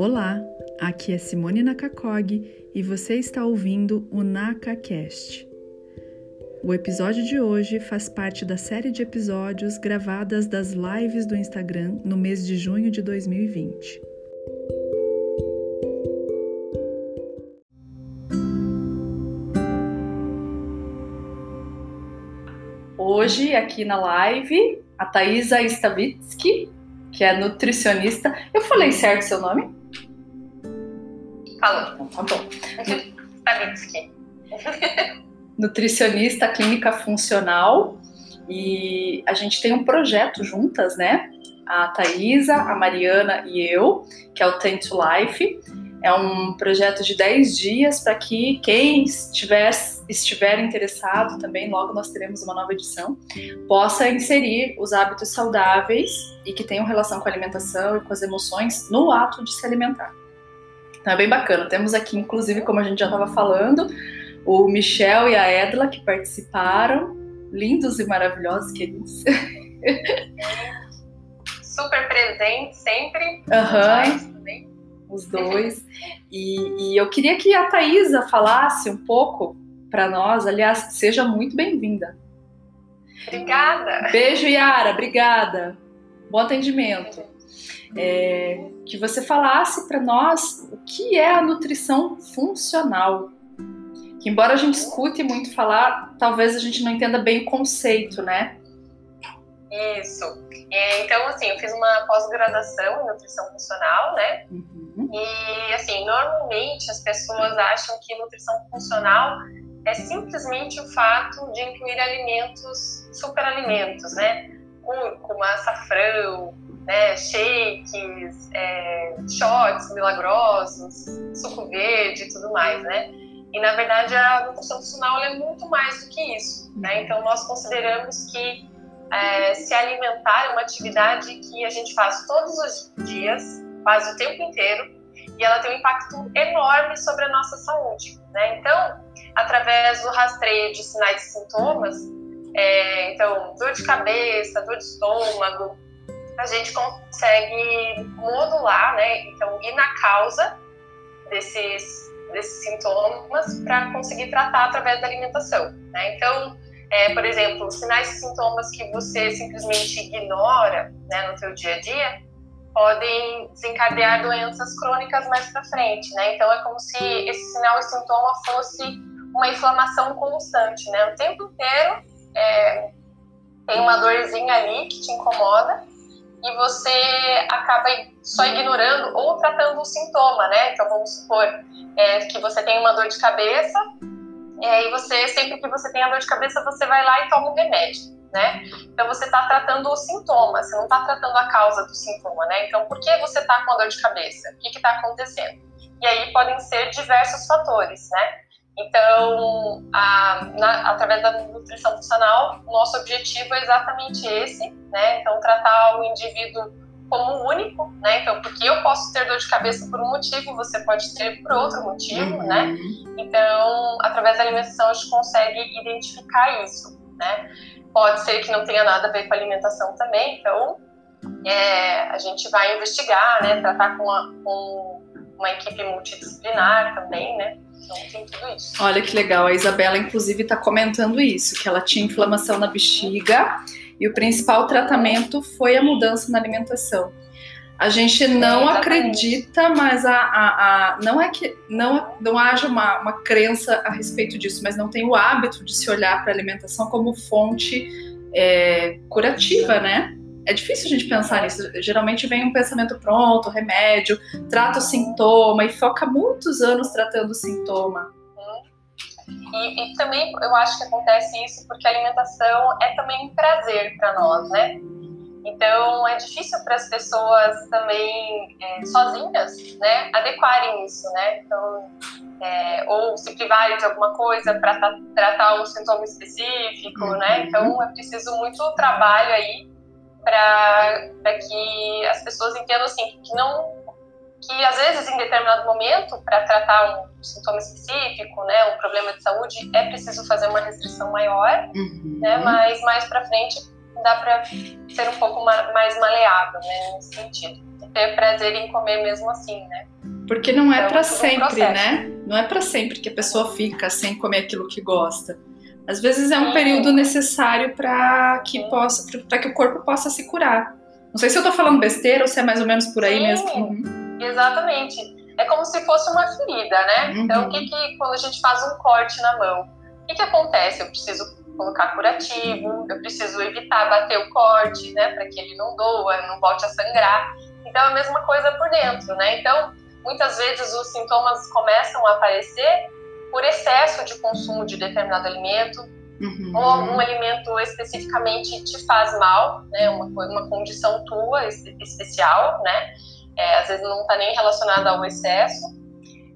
Olá, aqui é Simone Nakakog e você está ouvindo o NakaCast. O episódio de hoje faz parte da série de episódios gravadas das lives do Instagram no mês de junho de 2020. Hoje, aqui na live, a Thaisa Stavitsky, que é nutricionista. Eu falei certo seu nome? Falou. Então, tá bom. Stavitsky. nutricionista clínica funcional e a gente tem um projeto juntas, né? A Thaisa, a Mariana e eu, que é o Tend to Life. É um projeto de 10 dias para que quem estiver, estiver interessado também, logo nós teremos uma nova edição, possa inserir os hábitos saudáveis e que tenham relação com a alimentação e com as emoções no ato de se alimentar. Então é bem bacana. Temos aqui, inclusive, como a gente já estava falando, o Michel e a Edla que participaram, lindos e maravilhosos, queridos. Super presente sempre. Aham. Uhum os dois. E, e, eu queria que a Thaisa falasse um pouco para nós. Aliás, seja muito bem-vinda. Obrigada. Beijo, Yara. Obrigada. Bom atendimento. É, que você falasse para nós o que é a nutrição funcional. Que embora a gente escute muito falar, talvez a gente não entenda bem o conceito, né? Isso. É, então, assim, eu fiz uma pós-graduação em nutrição funcional, né? Uhum. E, assim, normalmente as pessoas acham que nutrição funcional é simplesmente o fato de incluir alimentos, superalimentos, né? Cúrcuma, açafrão, né? shakes, é, shots milagrosos, suco verde e tudo mais, né? E, na verdade, a nutrição funcional é muito mais do que isso, né? Uhum. Então, nós consideramos que é, se alimentar é uma atividade que a gente faz todos os dias, quase o tempo inteiro, e ela tem um impacto enorme sobre a nossa saúde. Né? Então, através do rastreio de sinais e sintomas, é, então, dor de cabeça, dor de estômago, a gente consegue modular, né? Então, ir na causa desses, desses sintomas para conseguir tratar através da alimentação. Né? Então, é, por exemplo, sinais e sintomas que você simplesmente ignora né, no seu dia a dia podem desencadear doenças crônicas mais para frente, né? Então é como se esse sinal e sintoma fosse uma inflamação constante, né? O tempo inteiro é, tem uma dorzinha ali que te incomoda e você acaba só ignorando ou tratando o sintoma, né? Então vamos supor é, que você tem uma dor de cabeça e aí você, sempre que você tem a dor de cabeça, você vai lá e toma um remédio, né? Então você está tratando o sintoma, você não está tratando a causa do sintoma, né? Então por que você está com a dor de cabeça? O que está acontecendo? E aí podem ser diversos fatores, né? Então, a, na, através da nutrição funcional, nosso objetivo é exatamente esse, né? Então, tratar o indivíduo como único, né? Então, porque eu posso ter dor de cabeça por um motivo, você pode ter por outro motivo, uhum. né? Então, através da alimentação a gente consegue identificar isso, né? Pode ser que não tenha nada a ver com a alimentação também, então é, a gente vai investigar, né? Tratar com uma, com uma equipe multidisciplinar também, né? Então tem tudo isso. Olha que legal, a Isabela inclusive está comentando isso, que ela tinha inflamação na bexiga e o principal tratamento foi a mudança na alimentação. A gente não acredita, mas a, a, a, não é que não, não haja uma, uma crença a respeito disso, mas não tem o hábito de se olhar para a alimentação como fonte é, curativa, né? É difícil a gente pensar nisso. Geralmente vem um pensamento pronto, remédio, trata o sintoma e foca muitos anos tratando o sintoma. E, e, também eu acho que acontece isso porque a alimentação é também um prazer para nós, né? Então é difícil para as pessoas também é, sozinhas, né, adequarem isso, né? Então, é, ou se privarem de alguma coisa para tra tratar um sintoma específico, né? Uhum. Então é preciso muito trabalho aí para que as pessoas entendam assim que não que às vezes em determinado momento para tratar um sintoma específico, né, um problema de saúde, é preciso fazer uma restrição maior, uhum. né, mas mais para frente dá para ser um pouco mais maleável, né, nesse sentido. ter prazer em comer mesmo assim, né? Porque não é então, para sempre, um né? Não é para sempre que a pessoa fica sem comer aquilo que gosta. Às vezes é um Sim. período necessário para que Sim. possa, para que o corpo possa se curar. Não sei se eu tô falando besteira ou se é mais ou menos por aí Sim, mesmo. Uhum. Exatamente. É como se fosse uma ferida, né? Uhum. Então, o que que quando a gente faz um corte na mão, o que que acontece? Eu preciso colocar curativo, eu preciso evitar bater o corte, né, para que ele não doa, não volte a sangrar. Então, é a mesma coisa por dentro, né? Então, muitas vezes os sintomas começam a aparecer por excesso de consumo de determinado alimento, uhum. ou algum alimento especificamente te faz mal, né, uma, uma condição tua especial, né, é, às vezes não está nem relacionada ao excesso.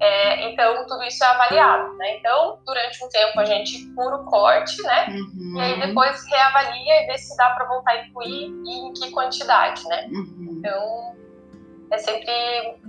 É, então, tudo isso é avaliado, né? Então, durante um tempo a gente cura o corte, né? Uhum. E aí depois reavalia e vê se dá para voltar a incluir e em que quantidade, né? Uhum. Então, é sempre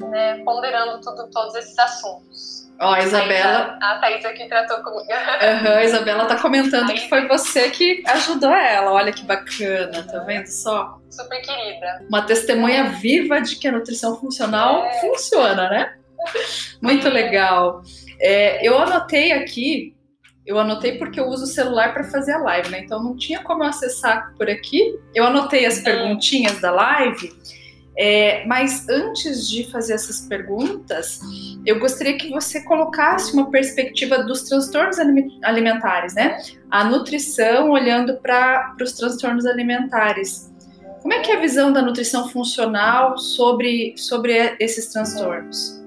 né, ponderando tudo, todos esses assuntos. Ó, a Isabela. A Thaís aqui tratou comigo. Uhum, a Isabela tá comentando que foi você que ajudou ela. Olha que bacana, tá vendo só? Super querida. Uma testemunha viva de que a nutrição funcional é. funciona, né? Muito legal. É, eu anotei aqui, eu anotei porque eu uso o celular para fazer a live, né? Então não tinha como acessar por aqui. Eu anotei as perguntinhas da live. É, mas antes de fazer essas perguntas, eu gostaria que você colocasse uma perspectiva dos transtornos alimentares, né? A nutrição olhando para os transtornos alimentares. Como é que é a visão da nutrição funcional sobre, sobre esses transtornos?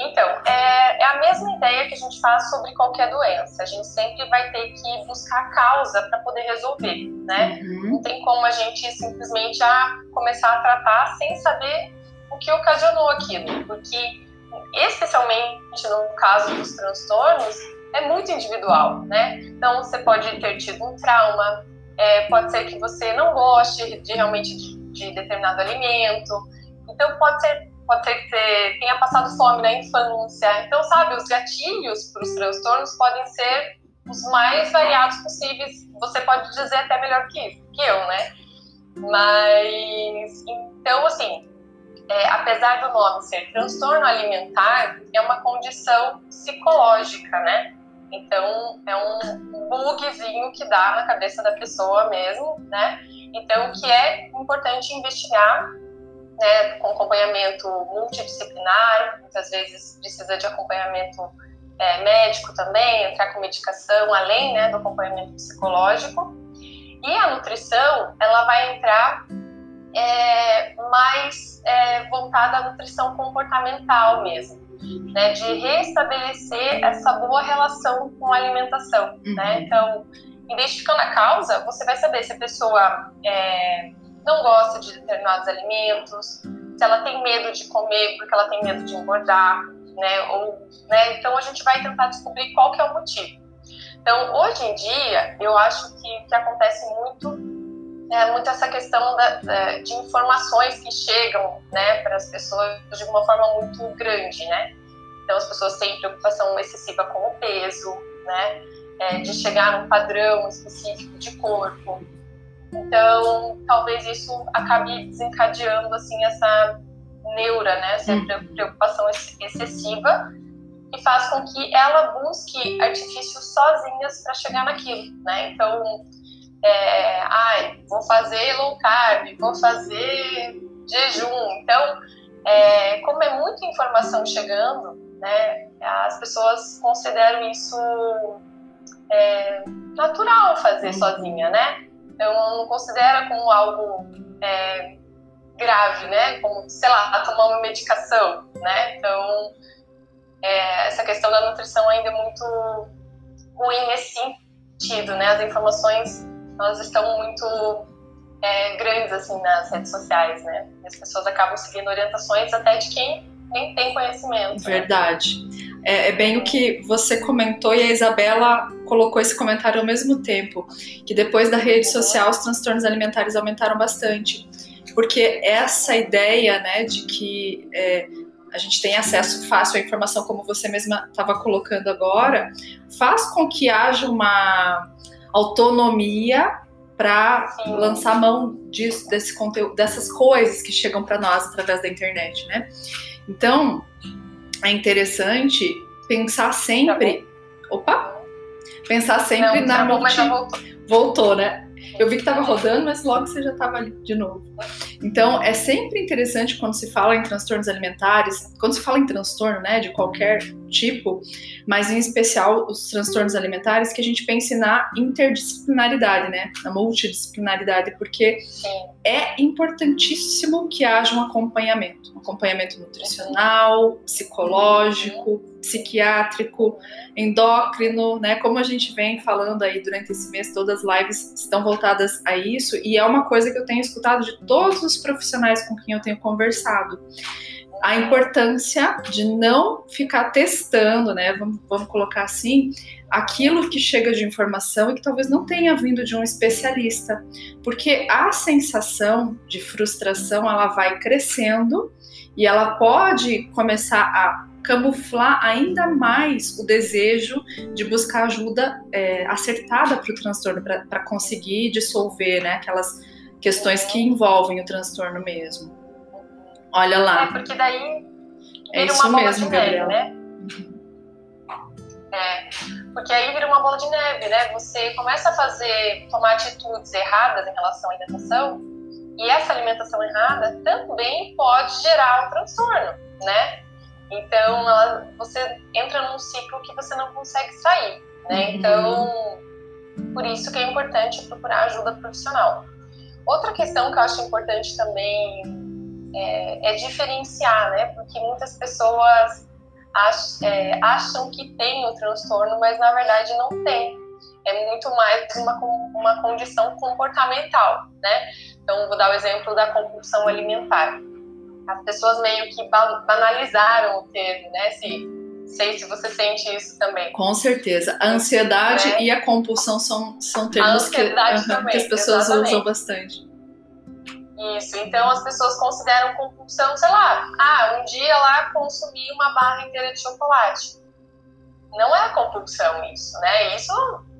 Então, é, é, a mesma ideia que a gente faz sobre qualquer doença. A gente sempre vai ter que buscar a causa para poder resolver, né? Uhum. Não tem como a gente simplesmente ah, começar a tratar sem saber o que ocasionou aquilo, porque especialmente no caso dos transtornos é muito individual, né? Então você pode ter tido um trauma, é, pode ser que você não goste de realmente de, de determinado alimento, então pode ser pode ser que você tenha passado fome na infância. Então, sabe, os gatilhos para os transtornos podem ser os mais variados possíveis. Você pode dizer até melhor que, que eu, né? Mas, então, assim, é, apesar do nome ser transtorno alimentar, é uma condição psicológica, né? Então, é um bugzinho que dá na cabeça da pessoa mesmo, né? Então, que é importante investigar né, com acompanhamento multidisciplinar, muitas vezes precisa de acompanhamento é, médico também, entrar com medicação, além né, do acompanhamento psicológico. E a nutrição, ela vai entrar é, mais é, voltada à nutrição comportamental mesmo, né, de restabelecer essa boa relação com a alimentação. Né? Uhum. Então, identificando a causa, você vai saber se a pessoa é, não gosta de determinados alimentos, se ela tem medo de comer porque ela tem medo de engordar, né? Ou, né? Então a gente vai tentar descobrir qual que é o motivo. Então hoje em dia eu acho que, que acontece muito é muito essa questão da, de informações que chegam né, para as pessoas de uma forma muito grande, né? Então as pessoas têm preocupação excessiva com o peso, né? É, de chegar num padrão específico de corpo. Então, talvez isso acabe desencadeando assim essa neura, né, essa hum. preocupação excessiva que faz com que ela busque artifícios sozinhas para chegar naquilo, né? Então, é, ai, vou fazer low carb, vou fazer jejum. Então, é, como é muita informação chegando, né, as pessoas consideram isso é, natural fazer hum. sozinha, né? Então, não considera como algo é, grave, né? Como, sei lá, tomar uma medicação, né? Então, é, essa questão da nutrição ainda é muito ruim nesse sentido, né? As informações, elas estão muito é, grandes, assim, nas redes sociais, né? As pessoas acabam seguindo orientações até de quem nem tem conhecimento. Né? Verdade. Né? É, é, bem o que você comentou e a Isabela colocou esse comentário ao mesmo tempo, que depois da rede social os transtornos alimentares aumentaram bastante, porque essa ideia, né, de que é, a gente tem acesso fácil à informação, como você mesma estava colocando agora, faz com que haja uma autonomia para lançar mão disso, desse conteúdo, dessas coisas que chegam para nós através da internet, né? Então, é interessante pensar sempre. Tá opa! Pensar sempre Não, na tá multi... voltou. voltou, né? Eu vi que estava rodando, mas logo você já estava ali de novo. Então, é sempre interessante quando se fala em transtornos alimentares, quando se fala em transtorno, né, de qualquer tipo, mas em especial os transtornos alimentares, que a gente pense na interdisciplinaridade, né, na multidisciplinaridade, porque é importantíssimo que haja um acompanhamento, um acompanhamento nutricional, psicológico, psiquiátrico, endócrino, né? Como a gente vem falando aí durante esse mês, todas as lives estão voltadas a isso e é uma coisa que eu tenho escutado de todos os profissionais com quem eu tenho conversado. A importância de não ficar testando, né? Vamos, vamos colocar assim, aquilo que chega de informação e que talvez não tenha vindo de um especialista, porque a sensação de frustração ela vai crescendo e ela pode começar a camuflar ainda mais o desejo de buscar ajuda é, acertada para o transtorno, para conseguir dissolver né, aquelas questões que envolvem o transtorno mesmo. Olha lá. É, porque daí é isso uma mesmo, neve, né? É, porque aí vira uma bola de neve, né? Você começa a fazer, tomar atitudes erradas em relação à alimentação, e essa alimentação errada também pode gerar um transtorno, né? Então, ela, você entra num ciclo que você não consegue sair, né? Uhum. Então, por isso que é importante procurar ajuda profissional. Outra questão que eu acho importante também é, é diferenciar, né? Porque muitas pessoas ach, é, acham que tem o transtorno, mas na verdade não tem. É muito mais uma, uma condição comportamental, né? Então, vou dar o exemplo da compulsão alimentar as pessoas meio que banalizaram o termo, né? Se, sei se você sente isso também. Com certeza. A ansiedade é. e a compulsão são, são termos que, também, que, as pessoas exatamente. usam bastante. Isso, então as pessoas consideram compulsão, sei lá, ah, um dia lá consumir uma barra inteira de chocolate. Não é compulsão isso, né? Isso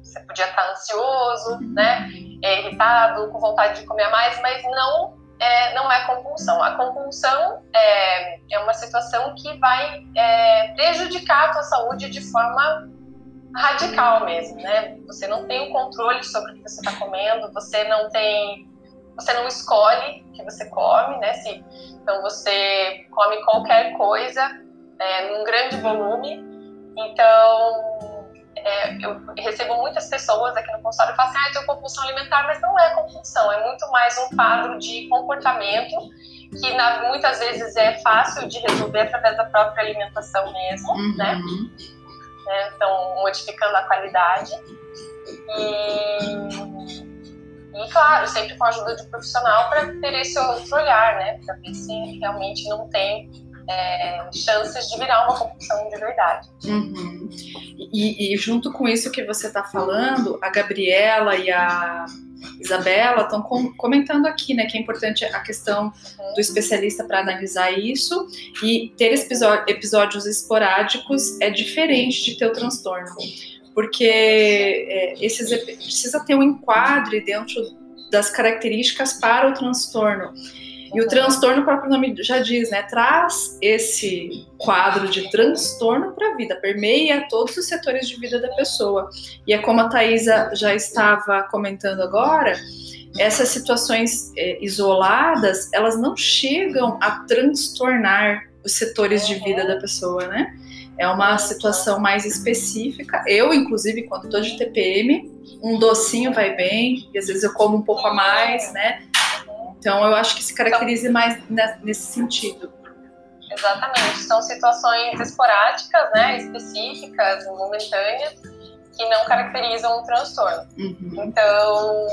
você podia estar ansioso, né? É irritado, com vontade de comer mais, mas não é, não é compulsão. A compulsão é, é uma situação que vai é, prejudicar a tua saúde de forma radical mesmo, né? Você não tem o controle sobre o que você está comendo, você não tem, você não escolhe o que você come, né? Se, então você come qualquer coisa é, num grande volume, então é, eu recebo muitas pessoas aqui no consultório que falam assim, ah, eu tenho compulsão alimentar, mas não é compulsão, é muito mais um quadro de comportamento que na, muitas vezes é fácil de resolver através da própria alimentação mesmo, uhum. né? É, então, modificando a qualidade. E, e, claro, sempre com a ajuda de profissional para ter esse outro olhar, né? Para ver se realmente não tem é, chances de virar uma compulsão de verdade. Uhum. E, e, junto com isso que você está falando, a Gabriela e a Isabela estão com, comentando aqui, né, que é importante a questão do especialista para analisar isso e ter episódios esporádicos é diferente de ter o transtorno, porque é, esses precisa ter um enquadre dentro das características para o transtorno. E o transtorno, o próprio nome já diz, né? Traz esse quadro de transtorno para a vida, permeia todos os setores de vida da pessoa. E é como a Thaisa já estava comentando agora, essas situações é, isoladas, elas não chegam a transtornar os setores de vida da pessoa, né? É uma situação mais específica. Eu, inclusive, quando estou de TPM, um docinho vai bem, e às vezes eu como um pouco a mais, né? Então, eu acho que se caracteriza então, mais nesse sentido. Exatamente. São situações esporádicas, né, específicas, momentâneas, que não caracterizam um transtorno. Uhum. Então,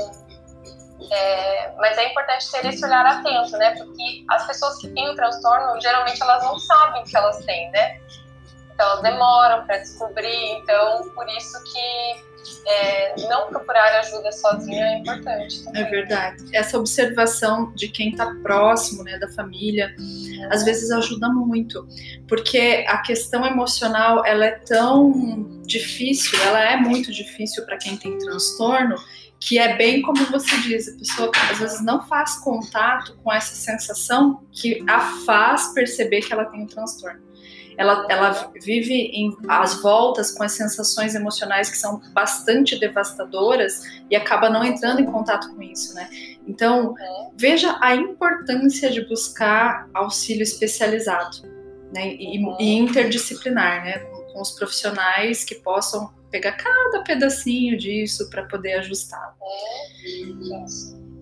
é, mas é importante ter esse olhar atento, né? Porque as pessoas que têm o transtorno, geralmente elas não sabem que elas têm, né? Então elas demoram para descobrir, então por isso que é, não procurar ajuda sozinha é importante. Também. É verdade. Essa observação de quem está próximo, né, da família, é. às vezes ajuda muito, porque a questão emocional ela é tão difícil, ela é muito difícil para quem tem transtorno que é bem como você diz, a pessoa às vezes não faz contato com essa sensação que a faz perceber que ela tem um transtorno. Ela, ela vive em as voltas com as sensações emocionais que são bastante devastadoras e acaba não entrando em contato com isso, né? Então, veja a importância de buscar auxílio especializado né? e, e interdisciplinar, né? Com, com os profissionais que possam pegar cada pedacinho disso para poder ajustar.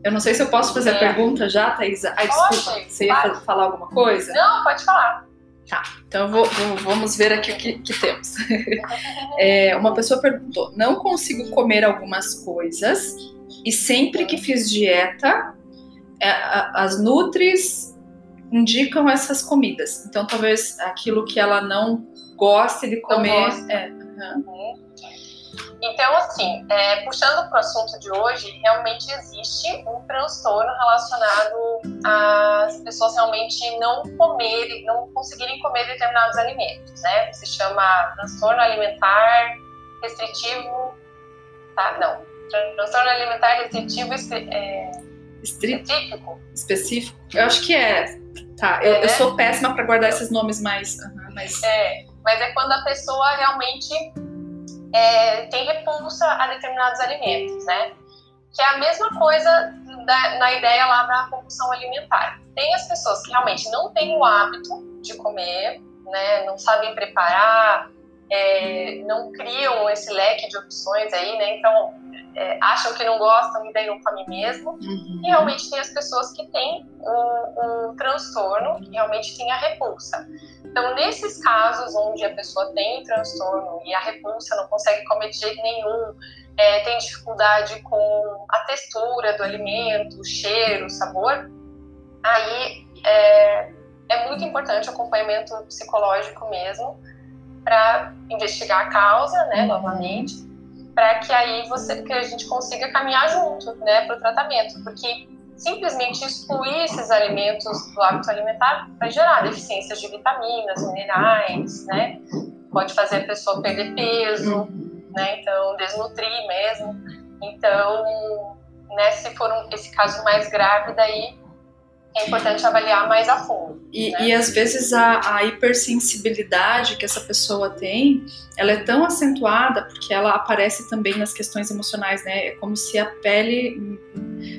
Eu não sei se eu posso fazer a é. pergunta já, Thaisa. Ai, desculpa, você ia falar alguma coisa? Não, pode falar. Tá, então vou, vou, vamos ver aqui o que, que temos. é, uma pessoa perguntou: não consigo comer algumas coisas e sempre que fiz dieta, é, as nutris indicam essas comidas. Então talvez aquilo que ela não goste de comer. É, uhum. Então, assim, é, puxando para o assunto de hoje, realmente existe um transtorno relacionado às pessoas realmente não comerem, não conseguirem comer determinados alimentos, né? Se chama transtorno alimentar restritivo, tá? Não, transtorno alimentar restritivo é, específico. Específico? Eu acho que é. Tá, eu, é, eu sou péssima para guardar esses nomes mais. Uhum, mas... É, mas é quando a pessoa realmente é, tem repulsa a determinados alimentos, né? Que é a mesma coisa da, na ideia lá da compulsão alimentar. Tem as pessoas que realmente não têm o hábito de comer, né? Não sabem preparar, é, não criam esse leque de opções aí, né? Então, é, acham que não gostam e daí não comem mesmo. Uhum. E realmente tem as pessoas que têm um, um transtorno, que realmente tem a repulsa. Então, nesses casos onde a pessoa tem transtorno e a repulsa não consegue comer de jeito nenhum, é, tem dificuldade com a textura do alimento, o cheiro, o sabor, aí é, é muito importante o acompanhamento psicológico mesmo para investigar a causa, né, uhum. novamente, para que aí você, que a gente consiga caminhar junto, né, para o tratamento, porque simplesmente excluir esses alimentos do hábito alimentar vai gerar deficiências de vitaminas, minerais, né, pode fazer a pessoa perder peso, né, então desnutrir mesmo, então, né, se for um, esse caso mais grave, daí é importante avaliar mais a fundo. E, né? e às vezes a, a, hipersensibilidade que essa pessoa tem, ela é tão acentuada porque ela aparece também nas questões emocionais, né? É como se a pele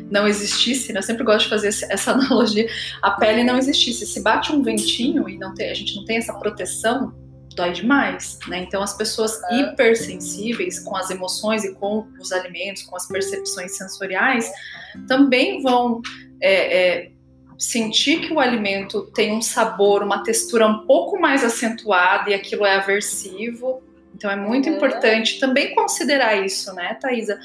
não existisse, né? Eu sempre gosto de fazer essa analogia. A pele não existisse. Se bate um ventinho e não tem, a gente não tem essa proteção, dói demais, né? Então as pessoas hipersensíveis com as emoções e com os alimentos, com as percepções sensoriais, também vão é, é, sentir que o alimento tem um sabor, uma textura um pouco mais acentuada e aquilo é aversivo. Então é muito uhum. importante também considerar isso, né, Thaisa?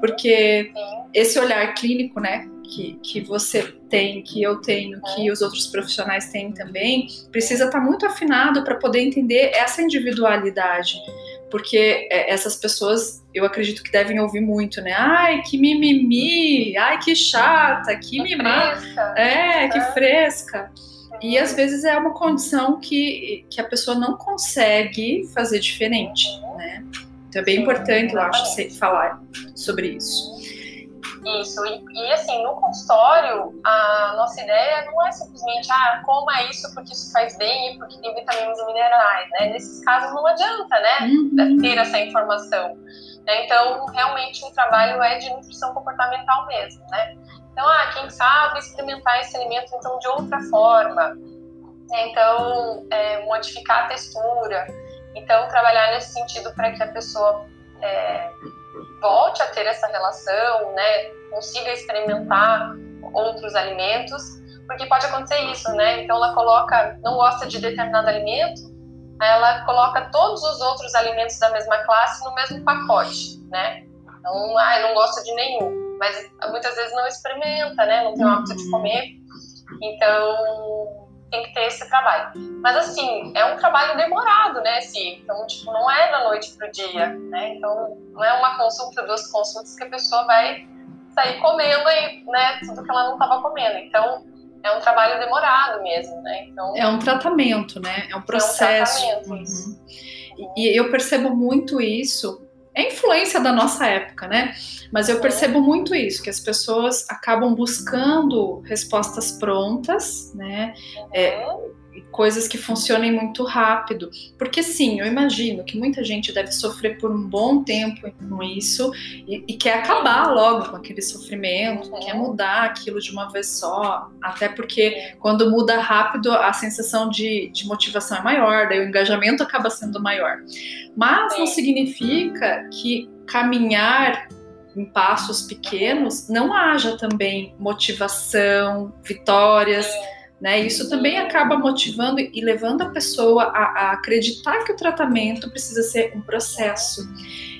Porque esse olhar clínico, né, que, que você tem, que eu tenho, que os outros profissionais têm também, precisa estar muito afinado para poder entender essa individualidade porque é, essas pessoas, eu acredito que devem ouvir muito, né? Ai, que mimimi, ai, que chata, que mimá, é, que fresca. E às vezes é uma condição que, que a pessoa não consegue fazer diferente, né? Então é bem importante, eu acho, falar sobre isso. Isso, e, e, assim, no consultório, a nossa ideia não é simplesmente, ah, coma isso porque isso faz bem e porque tem vitaminas e minerais, né? Nesses casos não adianta, né, uhum. ter essa informação. Né? Então, realmente, o trabalho é de nutrição comportamental mesmo, né? Então, ah, quem sabe experimentar esse alimento, então, de outra forma. Né? Então, é, modificar a textura. Então, trabalhar nesse sentido para que a pessoa... É, volte a ter essa relação, né, consiga experimentar outros alimentos, porque pode acontecer isso, né? Então ela coloca, não gosta de determinado alimento, ela coloca todos os outros alimentos da mesma classe no mesmo pacote, né? Então, ah, não gosta de nenhum, mas muitas vezes não experimenta, né? Não tem o hábito de uhum. comer. Então, tem que ter esse trabalho. Mas assim, é um trabalho demorado, né, assim, então, tipo, não é da noite pro dia, né, então não é uma consulta, duas consultas que a pessoa vai sair comendo aí, né, tudo que ela não estava comendo, então é um trabalho demorado mesmo, né, então... É um tratamento, né, é um processo. É um tratamento, uhum. E eu percebo muito isso é influência da nossa época, né? Mas eu percebo muito isso, que as pessoas acabam buscando respostas prontas, né? É, coisas que funcionem muito rápido. Porque sim, eu imagino que muita gente deve sofrer por um bom tempo com isso e, e quer acabar logo com aquele sofrimento, uhum. quer mudar aquilo de uma vez só. Até porque quando muda rápido, a sensação de, de motivação é maior, daí o engajamento acaba sendo maior. Mas não significa que caminhar em passos pequenos não haja também motivação, vitórias né? Isso também acaba motivando e levando a pessoa a, a acreditar que o tratamento precisa ser um processo.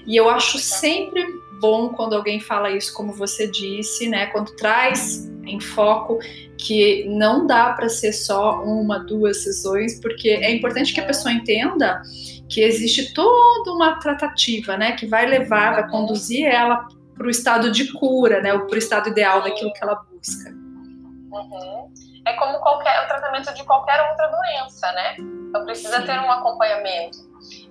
E eu acho sempre bom quando alguém fala isso, como você disse, né? Quando traz em foco que não dá para ser só uma, duas sessões, porque é importante que a pessoa entenda que existe toda uma tratativa, né? Que vai levar, vai conduzir ela para o estado de cura, né? Para o estado ideal daquilo que ela busca. Uhum é como qualquer o tratamento de qualquer outra doença, né? Então precisa Sim. ter um acompanhamento.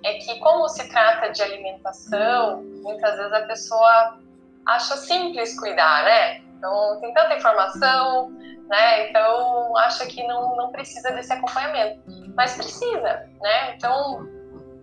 É que como se trata de alimentação, muitas vezes a pessoa acha simples cuidar, né? Então tem tanta informação, né? Então acha que não, não precisa desse acompanhamento, mas precisa, né? Então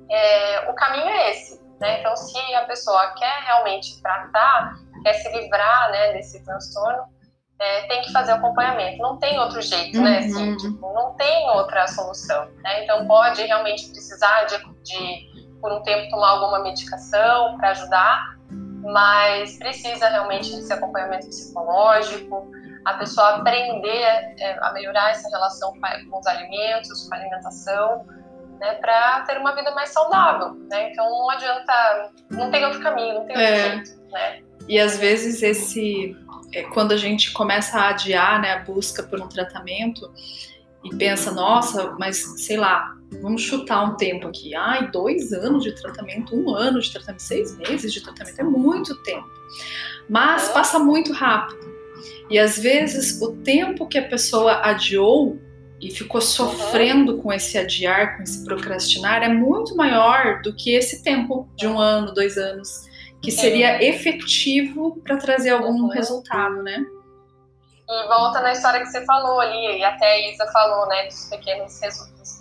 é, o caminho é esse, né? Então se a pessoa quer realmente tratar, quer se livrar, né, desse transtorno é, tem que fazer acompanhamento. Não tem outro jeito, né? Assim, uhum. tipo, não tem outra solução. Né? Então, pode realmente precisar de, de, por um tempo, tomar alguma medicação para ajudar, mas precisa realmente desse acompanhamento psicológico, a pessoa aprender é, a melhorar essa relação com os alimentos, com a alimentação, né, para ter uma vida mais saudável, né? Então não adianta, não tem outro caminho, não tem outro é. jeito, né? E às vezes esse é, quando a gente começa a adiar né, a busca por um tratamento e pensa, nossa, mas sei lá, vamos chutar um tempo aqui. Ai, dois anos de tratamento, um ano de tratamento, seis meses de tratamento, é muito tempo. Mas passa muito rápido. E às vezes o tempo que a pessoa adiou e ficou sofrendo com esse adiar, com esse procrastinar, é muito maior do que esse tempo de um ano, dois anos que seria é. efetivo para trazer algum uhum. resultado, né? E volta na história que você falou ali, e até a Isa falou, né, dos pequenos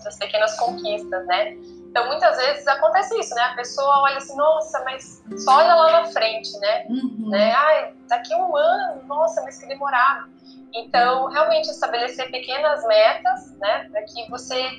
das pequenas conquistas, né? Então, muitas vezes acontece isso, né? A pessoa olha assim, nossa, mas só olha lá na frente, né? Uhum. né? Ai, daqui um ano, nossa, mas que demorado. Então, realmente estabelecer pequenas metas, né? Para que você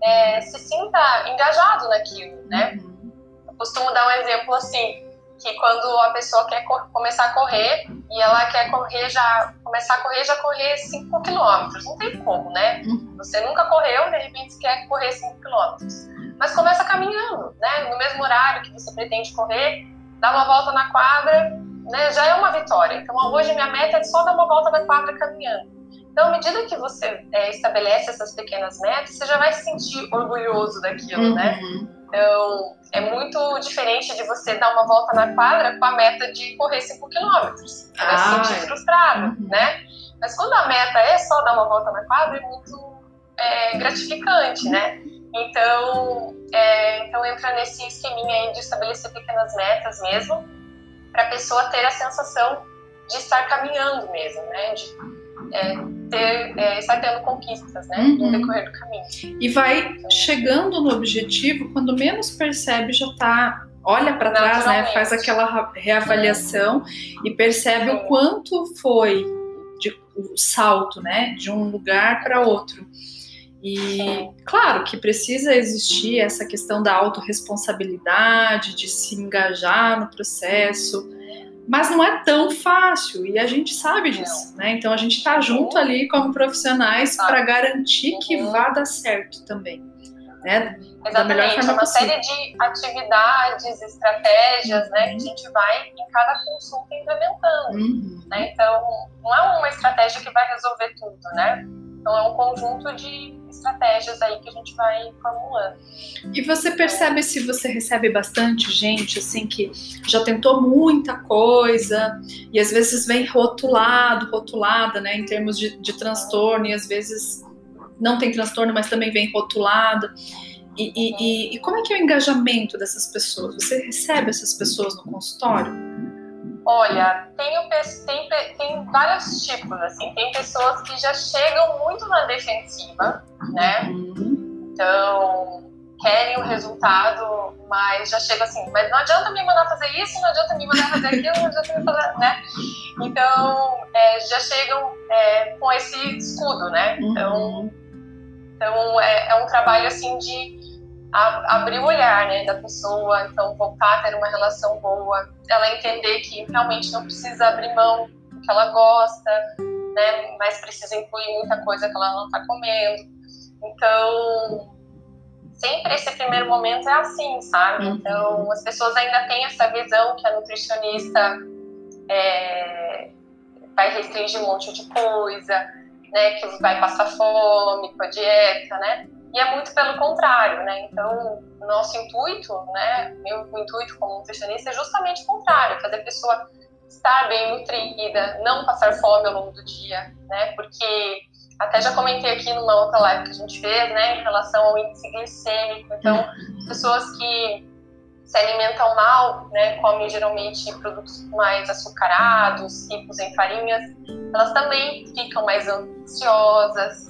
é, se sinta engajado naquilo, né? Uhum. Eu costumo dar um exemplo assim, que quando a pessoa quer começar a correr e ela quer correr já começar a correr já correr 5 quilômetros. Não tem como né? Você nunca correu de repente quer correr 5 quilômetros. Mas começa caminhando né? No mesmo horário que você pretende correr dá uma volta na quadra né? Já é uma vitória. Então hoje minha meta é só dar uma volta na quadra caminhando então, à medida que você é, estabelece essas pequenas metas, você já vai se sentir orgulhoso daquilo, né? uhum. né? Então, é muito diferente de você dar uma volta na quadra com a meta de correr 5 quilômetros. Você ah, vai se sentir é. frustrado, uhum. né? Mas quando a meta é só dar uma volta na quadra, é muito é, gratificante, né? Então, é, então entra nesse esqueminha aí de estabelecer pequenas metas mesmo, para a pessoa ter a sensação de estar caminhando mesmo, né? De, é, ter, é, estar tendo conquistas né, uhum. no decorrer do caminho. E vai então, chegando no objetivo, quando menos percebe, já está olha para trás, né, faz aquela reavaliação e percebe Sim. o quanto foi de, o salto, né, de um lugar para outro. E Sim. claro que precisa existir essa questão da autorresponsabilidade, de se engajar no processo, mas não é tão fácil e a gente sabe disso, né? Então a gente está junto ali como profissionais para garantir que uhum. vá dar certo também, né? Exatamente, forma uma possível. série de atividades, estratégias, né, que a gente vai em cada consulta implementando, uhum. né? Então não é uma estratégia que vai resolver tudo, né? Então é um conjunto de estratégias aí que a gente vai formulando. E você percebe se você recebe bastante gente assim que já tentou muita coisa e às vezes vem rotulado, rotulada, né, em termos de, de transtorno e às vezes não tem transtorno, mas também vem rotulado. E, e, e, como é que é o engajamento dessas pessoas? Você recebe essas pessoas no consultório? Olha, tem, tem, tem vários tipos, assim. Tem pessoas que já chegam muito na defensiva, né? Então, querem o resultado, mas já chega assim, mas não adianta me mandar fazer isso, não adianta me mandar fazer aquilo, não adianta me fazer, né? Então, é, já chegam é, com esse escudo, né? Então, uhum. então é, é um trabalho, assim, de a, abrir o olhar né, da pessoa, então voltar a ter uma relação boa, ela entender que realmente não precisa abrir mão do que ela gosta, né, mas precisa incluir muita coisa que ela não está comendo. Então, sempre esse primeiro momento é assim, sabe? Uhum. Então, as pessoas ainda têm essa visão que a nutricionista é, vai restringir um monte de coisa, né, que vai passar fome com a dieta, né? E é muito pelo contrário, né? Então, nosso intuito, né? Meu intuito como nutricionista é justamente o contrário, fazer a pessoa estar bem nutrida, não passar fome ao longo do dia, né? Porque até já comentei aqui numa outra live que a gente fez, né, em relação ao índice glicêmico. Então, pessoas que se alimentam mal, né, comem geralmente produtos mais açucarados, ricos em farinhas, elas também ficam mais ansiosas,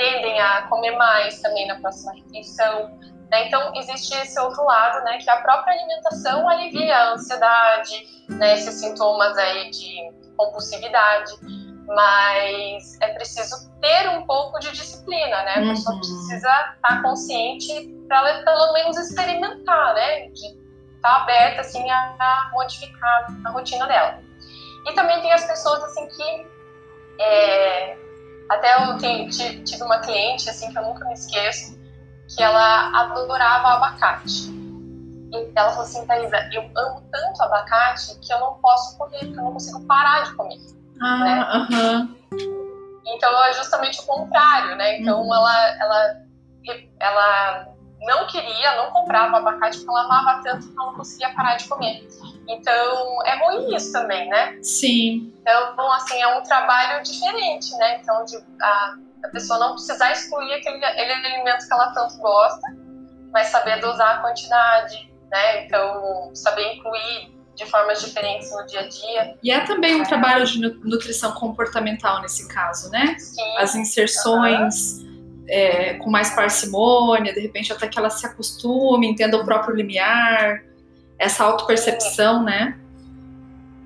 tendem a comer mais também na próxima refeição. Né? Então, existe esse outro lado, né, que a própria alimentação alivia a ansiedade, né, esses sintomas aí de compulsividade, mas é preciso ter um pouco de disciplina, né? A pessoa uhum. precisa estar consciente para pelo menos experimentar, né? De estar tá aberta, assim, a, a, modificar a rotina dela. E também tem as pessoas, assim, que é, até eu tive uma cliente, assim, que eu nunca me esqueço, que ela adorava abacate. E ela falou assim, Thaisa, eu amo tanto abacate que eu não posso comer, porque eu não consigo parar de comer. Ah, né? uh -huh. Então é justamente o contrário, né? Então uhum. ela, ela, ela não queria, não comprava abacate porque ela amava tanto que ela não conseguia parar de comer. Então, é ruim isso também, né? Sim. Então, assim, é um trabalho diferente, né? Então, de, a, a pessoa não precisar excluir aquele, aquele alimento que ela tanto gosta, mas saber dosar a quantidade, né? Então, saber incluir de formas diferentes no dia a dia. E é também um é. trabalho de nutrição comportamental nesse caso, né? Sim. As inserções. Uhum. É, com mais parcimônia, de repente até que ela se acostume, entenda o próprio limiar, essa autopercepção, né?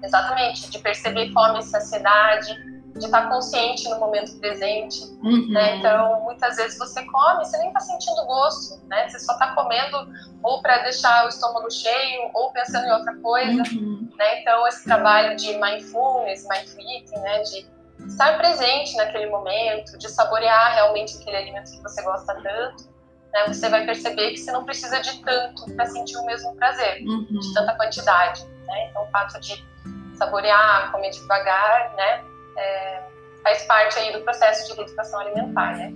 Exatamente, de perceber fome e saciedade, de estar consciente no momento presente, uhum. né? Então, muitas vezes você come, você nem está sentindo gosto, né? Você só está comendo ou para deixar o estômago cheio ou pensando em outra coisa, uhum. né? Então, esse trabalho de mindfulness, mindful eating, né? De estar presente naquele momento, de saborear realmente aquele alimento que você gosta tanto, né, você vai perceber que você não precisa de tanto para sentir o mesmo prazer, uhum. de tanta quantidade. Né? Então, o fato de saborear, comer devagar, né, é, faz parte aí do processo de reeducação alimentar, né?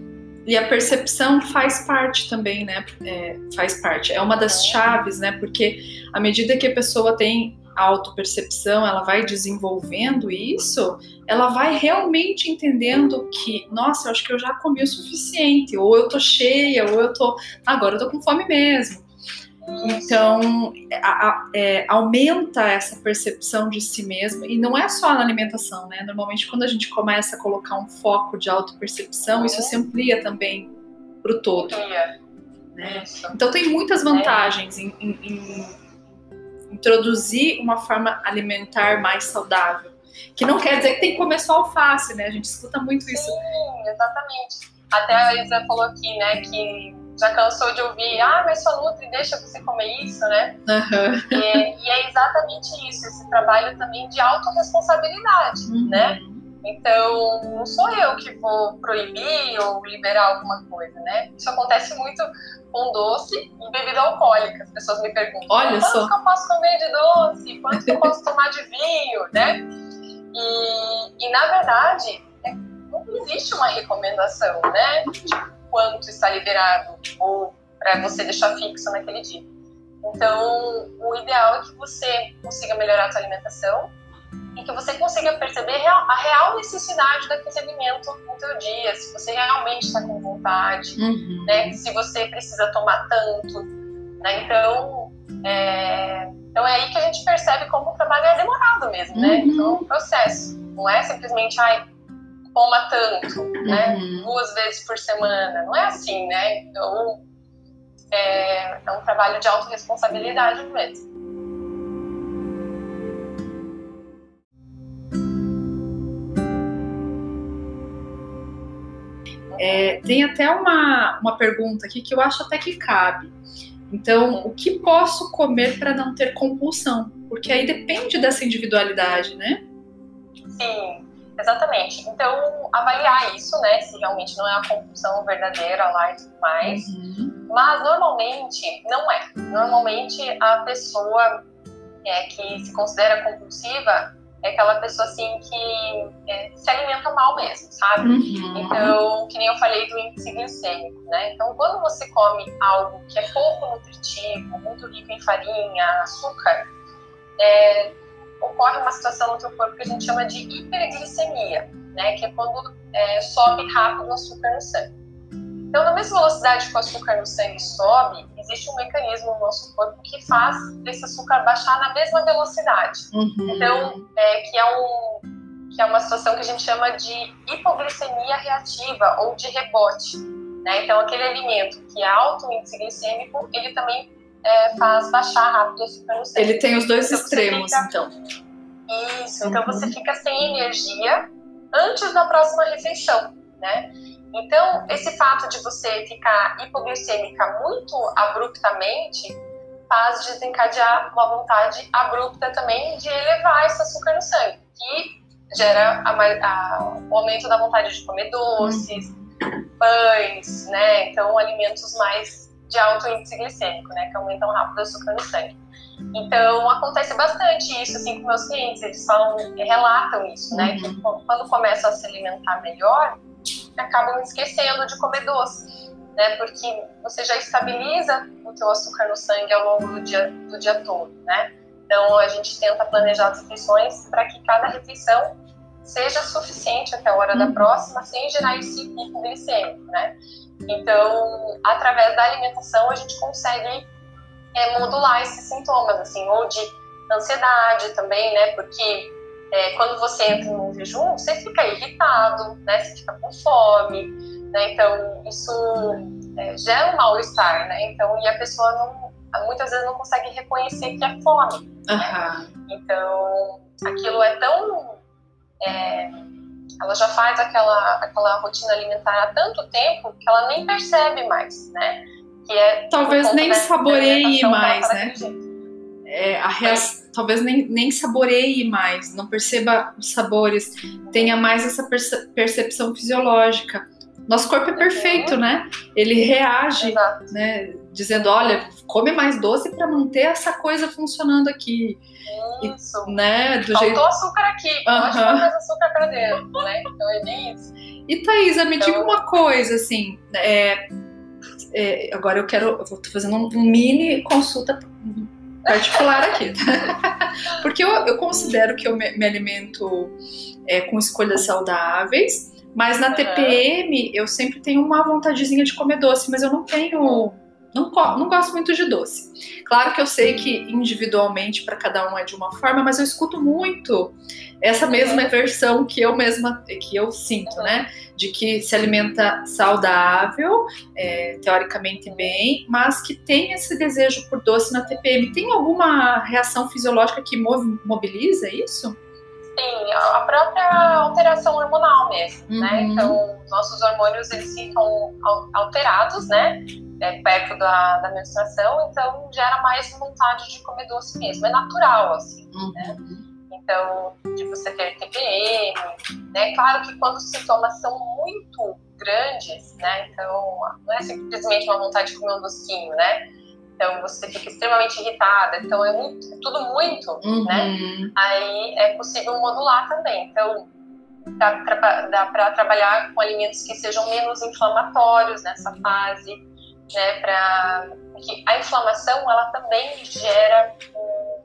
E a percepção faz parte também, né? É, faz parte. É uma das chaves, né? Porque à medida que a pessoa tem autopercepção, ela vai desenvolvendo isso, ela vai realmente entendendo que, nossa, eu acho que eu já comi o suficiente, ou eu tô cheia, ou eu tô. Agora eu tô com fome mesmo. Então, a, a, é, aumenta essa percepção de si mesmo, e não é só na alimentação, né? Normalmente, quando a gente começa a colocar um foco de autopercepção, isso se amplia também para o todo. Né? Então, tem muitas vantagens em, em, em introduzir uma forma alimentar mais saudável. Que não quer dizer que tem que comer só alface, né? A gente escuta muito isso. Sim, exatamente. Até a Isa falou aqui, né, que já cansou de ouvir, ah, mas sua Nutri deixa você comer isso, né? Uhum. E, e, é exatamente isso, esse trabalho também de autorresponsabilidade, uhum. né? Então, não sou eu que vou proibir ou liberar alguma coisa, né? Isso acontece muito com doce e bebida alcoólica. As pessoas me perguntam: Olha quanto só. que eu posso comer de doce? Quanto que eu posso tomar de vinho, né? E, e na verdade, é, não existe uma recomendação, né? De quanto está liberado ou para você deixar fixo naquele dia. Então, o ideal é que você consiga melhorar a sua alimentação e que você consiga perceber a real necessidade daquele alimento no teu dia, se você realmente está com vontade, uhum. né? Se você precisa tomar tanto, né? Então, é... então é aí que a gente percebe como o trabalho é demorado mesmo, né? Uhum. Então, é um processo. Não é simplesmente, ai, coma tanto, né? Uhum. Duas vezes por semana. Não é assim, né? Então, é, é um trabalho de autorresponsabilidade mesmo. É, tem até uma, uma pergunta aqui que eu acho até que cabe. Então, o que posso comer para não ter compulsão? Porque aí depende dessa individualidade, né? Sim, exatamente. Então, avaliar isso, né? Se realmente não é a compulsão verdadeira lá e tudo mais. Uhum. Mas, normalmente, não é. Normalmente, a pessoa é, que se considera compulsiva é aquela pessoa assim que é, se alimenta mal mesmo, sabe? Uhum. Então, que nem eu falei do índice glicêmico, né? Então, quando você come algo que é pouco nutritivo, muito rico em farinha, açúcar, é, ocorre uma situação no teu corpo que a gente chama de hiperglicemia, né? Que é quando é, sobe rápido o açúcar no sangue. Então, na mesma velocidade que o açúcar no sangue sobe, existe um mecanismo no nosso corpo que faz esse açúcar baixar na mesma velocidade. Uhum. Então, é, que, é um, que é uma situação que a gente chama de hipoglicemia reativa ou de rebote. Né? Então, aquele alimento que é alto índice glicêmico, ele também é, faz baixar rápido o açúcar no sangue. Ele tem os dois então, extremos, fica... então. Isso, então uhum. você fica sem energia antes da próxima refeição, né? Então, esse fato de você ficar hipoglicêmica muito abruptamente faz desencadear uma vontade abrupta também de elevar esse açúcar no sangue, que gera a, a, o aumento da vontade de comer doces, pães, né? Então, alimentos mais de alto índice glicêmico, né? Que aumentam rápido o açúcar no sangue. Então, acontece bastante isso, assim, com meus clientes. Eles falam, relatam isso, né? Que uhum. quando começam a se alimentar melhor, acabam esquecendo de comer doce, né? Porque você já estabiliza o teu açúcar no sangue ao longo do dia, do dia todo, né? Então a gente tenta planejar as refeições para que cada refeição seja suficiente até a hora da uhum. próxima, sem gerar esse pico glicêmico, né? Então, através da alimentação, a gente consegue é, modular esses sintomas, assim, ou de ansiedade também, né? Porque é, quando você entra num jejum, você fica irritado, né? Você fica com fome, né? Então, isso é, gera um mal-estar, né? Então, e a pessoa não, muitas vezes não consegue reconhecer que é fome. Uhum. Né? Então, aquilo é tão... É, ela já faz aquela, aquela rotina alimentar há tanto tempo que ela nem percebe mais, né? Que é Talvez nem saboreie mais, né? É, a reação talvez nem, nem saboreie mais, não perceba os sabores, tenha mais essa perce percepção fisiológica. Nosso corpo é perfeito, uhum. né? Ele reage, Exato. né? Dizendo, olha, come mais doce para manter essa coisa funcionando aqui. Isso. E, né, do Faltou jeito... açúcar aqui, uhum. pode pôr mais açúcar para dentro, né? Então é bem isso. E Thaisa, me então... diga uma coisa, assim, é, é, agora eu quero, eu vou fazendo um, um mini consulta particular aqui. Porque eu, eu, considero que eu me, me alimento é, com escolhas saudáveis, mas na TPM eu sempre tenho uma vontadezinha de comer doce, mas eu não tenho não, não gosto muito de doce. Claro que eu sei que individualmente para cada um é de uma forma, mas eu escuto muito essa mesma versão que eu mesma que eu sinto, né? De que se alimenta saudável, é, teoricamente bem, mas que tem esse desejo por doce na TPM. Tem alguma reação fisiológica que mobiliza isso? Sim, a própria alteração hormonal mesmo, né? uhum. né? Então, nossos hormônios eles ficam alterados, né? É, perto da, da menstruação, então gera mais vontade de comer doce mesmo. É natural, assim, uhum. né? Então, de você ter TPM, né? Claro que quando os sintomas são muito grandes, né? Então, não é simplesmente uma vontade de comer um docinho, né? Então, você fica extremamente irritada. Então, é, muito, é tudo muito, uhum. né? Aí é possível modular também. Então, dá para trabalhar com alimentos que sejam menos inflamatórios nessa fase né, para que a inflamação ela também gera um,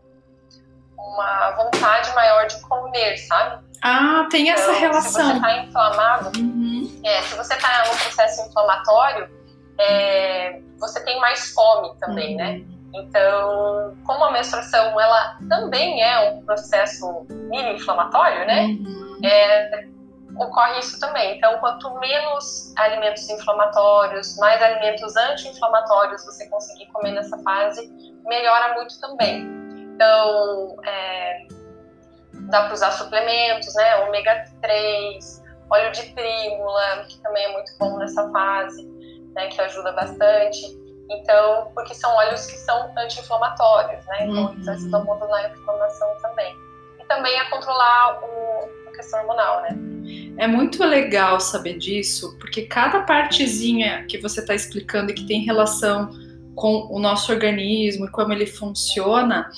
uma vontade maior de comer, sabe? Ah, tem essa então, relação. Se você está inflamado, uhum. é, se você está no processo inflamatório, é, você tem mais fome também, né? uhum. né? Então, como a menstruação ela também é um processo mini inflamatório, né? Uhum. É, ocorre isso também. Então, quanto menos alimentos inflamatórios, mais alimentos anti-inflamatórios você conseguir comer nessa fase, melhora muito também. Então, é, dá para usar suplementos, né? Ômega 3, óleo de trímula, que também é muito bom nessa fase, né? Que ajuda bastante. Então, porque são óleos que são anti-inflamatórios, né? Então, uhum. eles ajudam a modular a inflamação também. E também a controlar o, hormonal, né? É muito legal saber disso, porque cada partezinha que você está explicando e que tem relação com o nosso organismo e como ele funciona,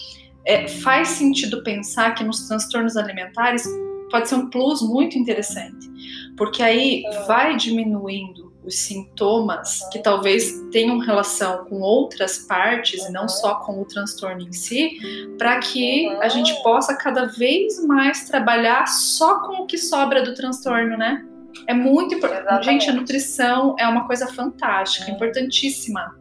é, faz sentido pensar que nos transtornos alimentares pode ser um plus muito interessante, porque aí vai diminuindo os sintomas que talvez tenham relação com outras partes e não só com o transtorno em si, para que a gente possa cada vez mais trabalhar só com o que sobra do transtorno, né? É muito importante. Gente, a nutrição é uma coisa fantástica, importantíssima.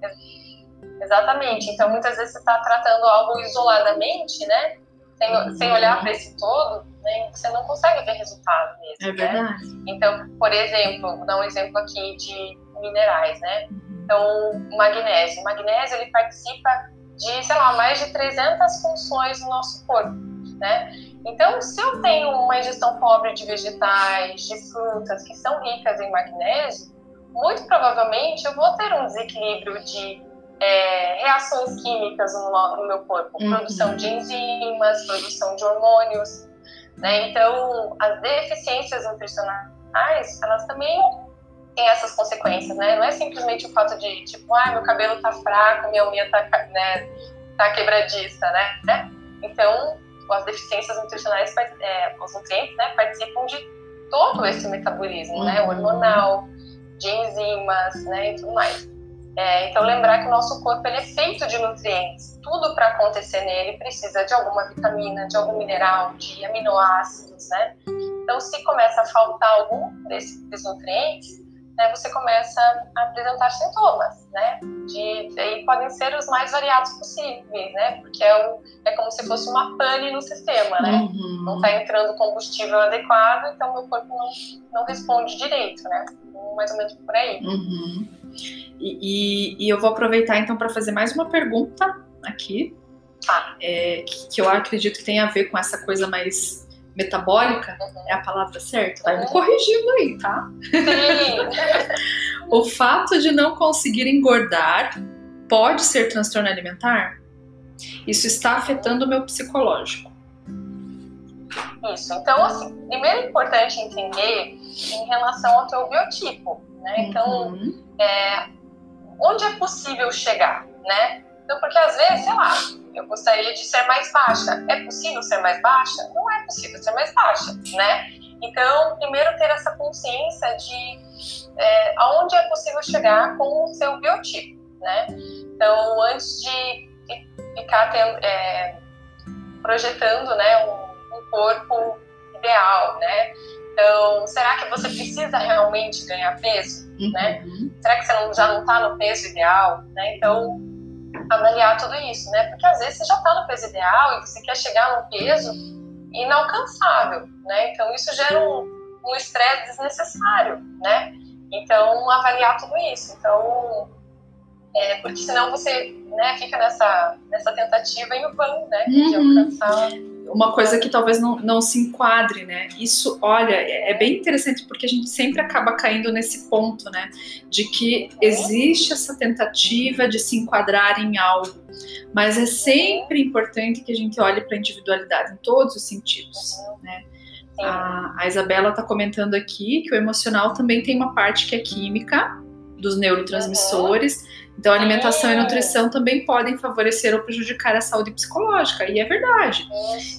Exatamente. Então, muitas vezes você está tratando algo isoladamente, né? Sem, sem olhar para esse todo, né? Você não consegue ver resultado mesmo. É né? verdade. Né? Então, por exemplo, vou dar um exemplo aqui de minerais, né? Então, o magnésio. O magnésio, ele participa de, sei lá, mais de 300 funções no nosso corpo, né? Então, se eu tenho uma ingestão pobre de vegetais, de frutas que são ricas em magnésio, muito provavelmente eu vou ter um desequilíbrio de é, reações químicas no, no, meu corpo, uhum. produção de enzimas, produção de hormônios, né? Então, as deficiências nutricionais, elas também têm essas consequências, né? Não é simplesmente o fato de, tipo, ah, meu cabelo tá fraco, minha unha tá, né, tá quebradiça, né? Então, as deficiências nutricionais, é, os nutrientes, né, participam de todo esse metabolismo, né? uhum. né? Hormonal, de enzimas, né, e tudo mais. É, então, lembrar que o nosso corpo ele é feito de nutrientes. Tudo para acontecer nele precisa de alguma vitamina, de algum mineral, de aminoácidos, né? Então, se começa a faltar algum desses nutrientes, né, você começa a apresentar sintomas, né? De, e podem ser os mais variados possíveis, né? Porque é, um, é como se fosse uma pane no sistema, né? Uhum. Não está entrando combustível adequado, então meu corpo não, não responde direito, né? Mais ou menos por aí. Uhum. E, e, e eu vou aproveitar então para fazer mais uma pergunta aqui, ah. é, que, que, eu acredito que tem a ver com essa coisa mais metabólica, uhum. é a palavra certa? Vai me corrigindo aí, tá? o fato de não conseguir engordar pode ser transtorno alimentar? Isso está afetando o meu psicológico. Isso. Então, assim, primeiro é importante entender em relação ao teu biotipo, né? Então, uhum. é, onde é possível chegar, né? Então, porque às vezes, sei lá, eu gostaria de ser mais baixa. É possível ser mais baixa? Não é possível ser mais baixa, né? Então, primeiro ter essa consciência de é, aonde é possível chegar com o seu biotipo, né? Então, antes de ficar tendo, é, projetando, né, um, um corpo ideal, né? Então, será que você precisa realmente ganhar peso? Uhum. Né? Será que você não, já não está no peso ideal? Né? Então, avaliar tudo isso, né? Porque às vezes você já está no peso ideal e você quer chegar num peso inalcançável, né? Então, isso gera um estresse um desnecessário, né? Então, avaliar tudo isso. Então, é, porque senão você né, fica nessa, nessa tentativa em vão, né? De uhum. alcançar uma coisa que talvez não, não se enquadre, né? Isso, olha, é, é bem interessante porque a gente sempre acaba caindo nesse ponto, né? De que existe essa tentativa de se enquadrar em algo, mas é sempre importante que a gente olhe para a individualidade em todos os sentidos, né? A, a Isabela está comentando aqui que o emocional também tem uma parte que é química dos neurotransmissores. Então, alimentação e nutrição também podem favorecer ou prejudicar a saúde psicológica, e é verdade.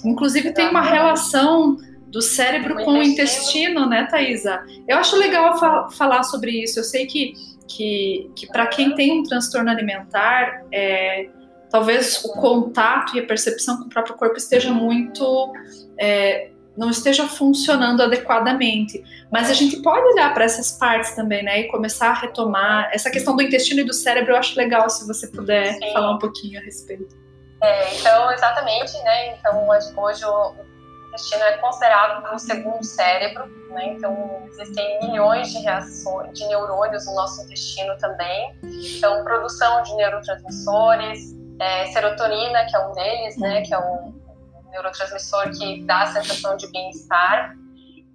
Inclusive, tem uma relação do cérebro com o intestino, né, Thaisa? Eu acho legal fa falar sobre isso. Eu sei que, que, que para quem tem um transtorno alimentar, é, talvez o contato e a percepção com o próprio corpo esteja muito é, não esteja funcionando adequadamente. Mas a gente pode olhar para essas partes também, né? E começar a retomar. Essa questão do intestino e do cérebro eu acho legal se você puder Sim. falar um pouquinho a respeito. É, então, exatamente, né? Então, hoje o intestino é considerado o segundo cérebro, né? Então, existem milhões de reações, de neurônios no nosso intestino também. Então, produção de neurotransmissores, é, serotonina, que é um deles, né? Que é um neurotransmissor que dá a sensação de bem-estar.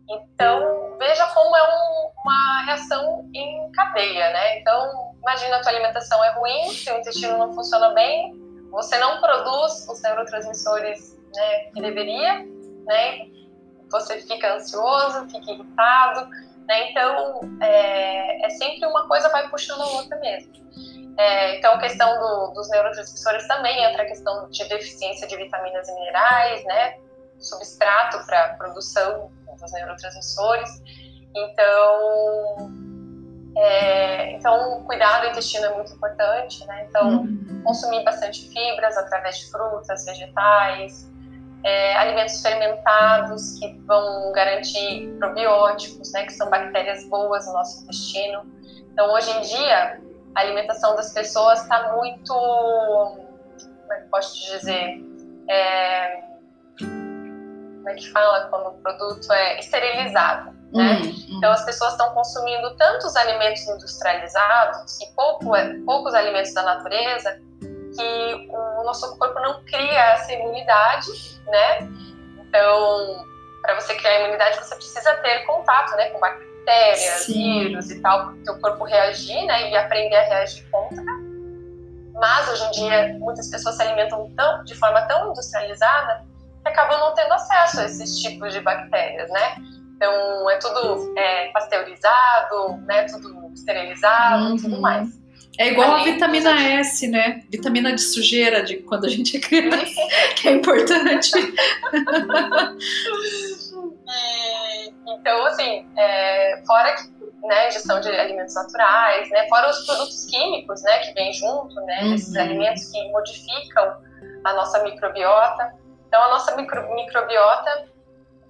Então, veja como é um, uma reação em cadeia, né? Então, imagina a tua alimentação é ruim, seu intestino não funciona bem, você não produz os neurotransmissores né, que deveria, né? Você fica ansioso, fica irritado, né? Então, é, é sempre uma coisa vai puxando a outra mesmo. É, então, a questão do, dos neurotransmissores também entra a questão de deficiência de vitaminas e minerais, né? Substrato para a produção dos neurotransmissores. Então, é, então, cuidar do intestino é muito importante, né? Então, uhum. consumir bastante fibras através de frutas, vegetais, é, alimentos fermentados que vão garantir probióticos, né? Que são bactérias boas no nosso intestino. Então, hoje em dia, a alimentação das pessoas está muito, como é que posso te dizer, é, como é que fala quando o produto é esterilizado, né? Uhum. Então as pessoas estão consumindo tantos alimentos industrializados e pouco, poucos alimentos da natureza que o nosso corpo não cria essa imunidade, né? Então, para você criar imunidade, você precisa ter contato, né, com bactérias bactérias, Sim. vírus e tal, para o teu corpo reagir, né, e aprender a reagir contra. Mas hoje em dia muitas pessoas se alimentam tão, de forma tão industrializada que acabam não tendo acesso a esses tipos de bactérias, né? Então é tudo é, pasteurizado, né? Tudo esterilizado, uhum. tudo mais. É igual a vitamina S, né? Vitamina de sujeira de quando a gente é criança, que é importante. Então, assim, é, fora que, né, gestão de alimentos naturais, né, fora os produtos químicos, né, que vêm junto, né, uhum. esses alimentos que modificam a nossa microbiota. Então, a nossa micro, microbiota,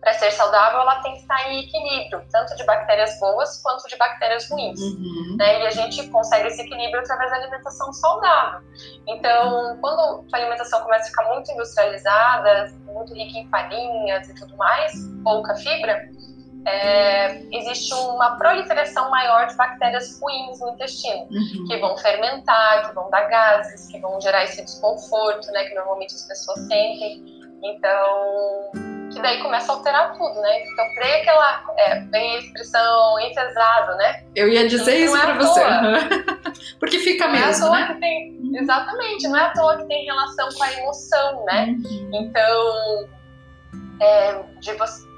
para ser saudável, ela tem que estar em equilíbrio, tanto de bactérias boas quanto de bactérias ruins. Uhum. Né? E a gente consegue esse equilíbrio através da alimentação saudável. Então, quando a alimentação começa a ficar muito industrializada, muito rica em farinhas e tudo mais, pouca fibra, é, existe uma proliferação maior de bactérias ruins no intestino, uhum. que vão fermentar, que vão dar gases, que vão gerar esse desconforto, né, que normalmente as pessoas sentem. Então, que daí começa a alterar tudo, né? Então, creio aquela, é, vem a expressão enfesado, né? Eu ia dizer isso é para você. Porque fica não mesmo, é né? Tem, exatamente, não é à toa que tem relação com a emoção, né? Uhum. Então, é, de você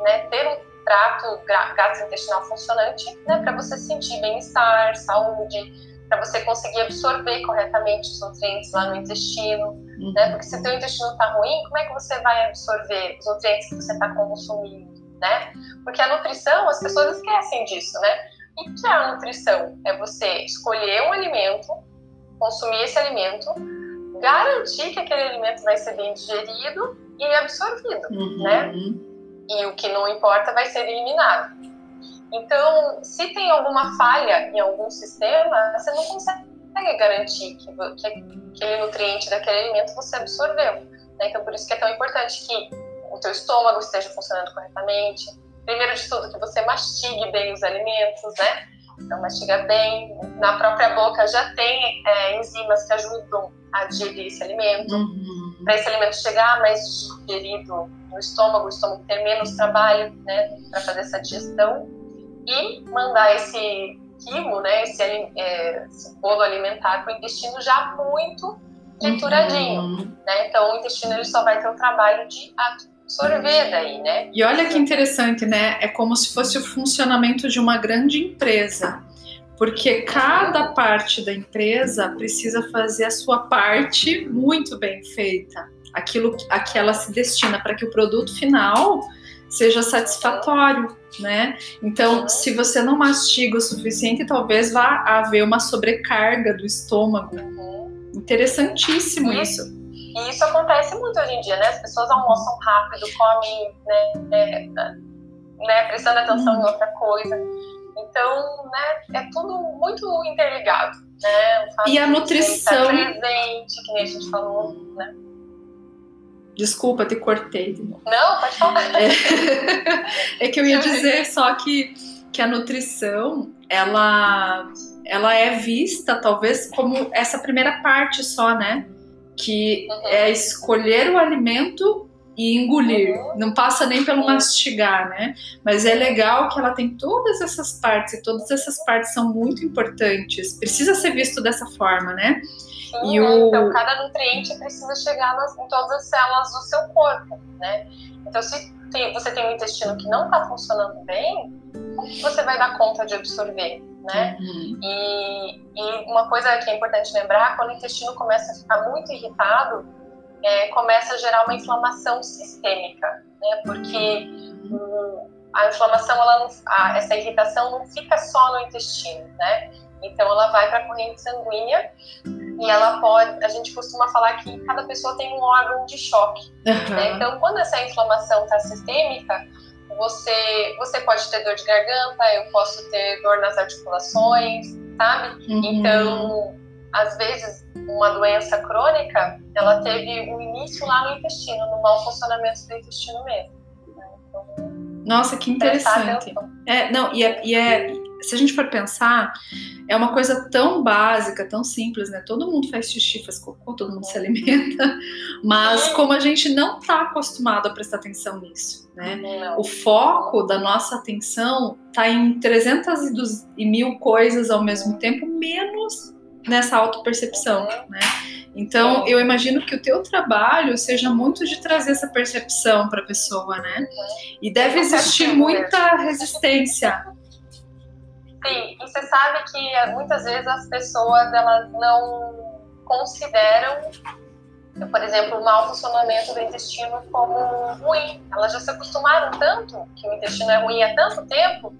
né, ter um trato gastrointestinal funcionante, né, para você sentir bem-estar, saúde, para você conseguir absorver corretamente os nutrientes lá no intestino, uhum. né? Porque se o teu intestino está ruim, como é que você vai absorver os nutrientes que você está consumindo, né? Porque a nutrição, as pessoas esquecem disso, né? E o que é a nutrição? É você escolher um alimento, consumir esse alimento, garantir que aquele alimento vai ser bem digerido e absorvido, uhum. né? E o que não importa vai ser eliminado. Então, se tem alguma falha em algum sistema, você não consegue garantir que, que aquele nutriente daquele alimento você absorveu. Né? Então, por isso que é tão importante que o teu estômago esteja funcionando corretamente. Primeiro de tudo, que você mastigue bem os alimentos, né? Então, mastiga bem. Na própria boca já tem é, enzimas que ajudam a digerir esse alimento. Uhum. Para esse alimento chegar mais digerido no estômago, o estômago ter menos trabalho, né, para fazer essa digestão e mandar esse quimo, né, esse, é, esse bolo alimentar para o intestino já muito trituradinho, uhum. né? Então o intestino ele só vai ter o trabalho de absorver daí, né? E olha que interessante, né? É como se fosse o funcionamento de uma grande empresa. Porque cada parte da empresa precisa fazer a sua parte muito bem feita aquilo a que ela se destina para que o produto final seja satisfatório, né? Então, se você não mastiga o suficiente, talvez vá haver uma sobrecarga do estômago, Interessantíssimo isso. E isso acontece muito hoje em dia, né? As pessoas almoçam rápido, comem, né, é, né prestando atenção hum. em outra coisa. Então, né, é tudo muito interligado, né? E a nutrição. presente, que a gente falou, né? Desculpa, te cortei de novo. Não, pode falar. É, é que eu ia dizer só que, que a nutrição, ela, ela é vista talvez como essa primeira parte só, né? Que uhum. é escolher o alimento e engolir. Uhum. Não passa nem pelo mastigar, né? Mas é legal que ela tem todas essas partes e todas essas partes são muito importantes. Precisa ser visto dessa forma, né? Sim, e o... Então, cada nutriente precisa chegar nas, em todas as células do seu corpo, né? Então, se tem, você tem um intestino que não está funcionando bem, como que você vai dar conta de absorver, né? Uhum. E, e uma coisa que é importante lembrar, quando o intestino começa a ficar muito irritado, é, começa a gerar uma inflamação sistêmica, né? Porque um, a inflamação, ela não, a, essa irritação não fica só no intestino, né? Então ela vai para a corrente sanguínea e ela pode, a gente costuma falar que cada pessoa tem um órgão de choque. Uhum. Né? Então quando essa inflamação está sistêmica, você, você pode ter dor de garganta, eu posso ter dor nas articulações, sabe? Uhum. Então, às vezes, uma doença crônica, ela teve um início lá no intestino, no mau funcionamento do intestino mesmo. Né? Então, Nossa, que interessante. É, não, e é, e é, se a gente for pensar, é uma coisa tão básica, tão simples, né? Todo mundo faz xixi, faz cocô, todo mundo se alimenta, mas como a gente não está acostumado a prestar atenção nisso, né? O foco da nossa atenção está em 300 e mil coisas ao mesmo tempo, menos nessa autopercepção, né? Então, eu imagino que o teu trabalho seja muito de trazer essa percepção para a pessoa, né? E deve existir muita resistência Sim, e você sabe que eh, muitas vezes as pessoas elas não consideram, por exemplo, o mau funcionamento do intestino como ruim. Elas já se acostumaram tanto que o intestino é ruim há tanto tempo,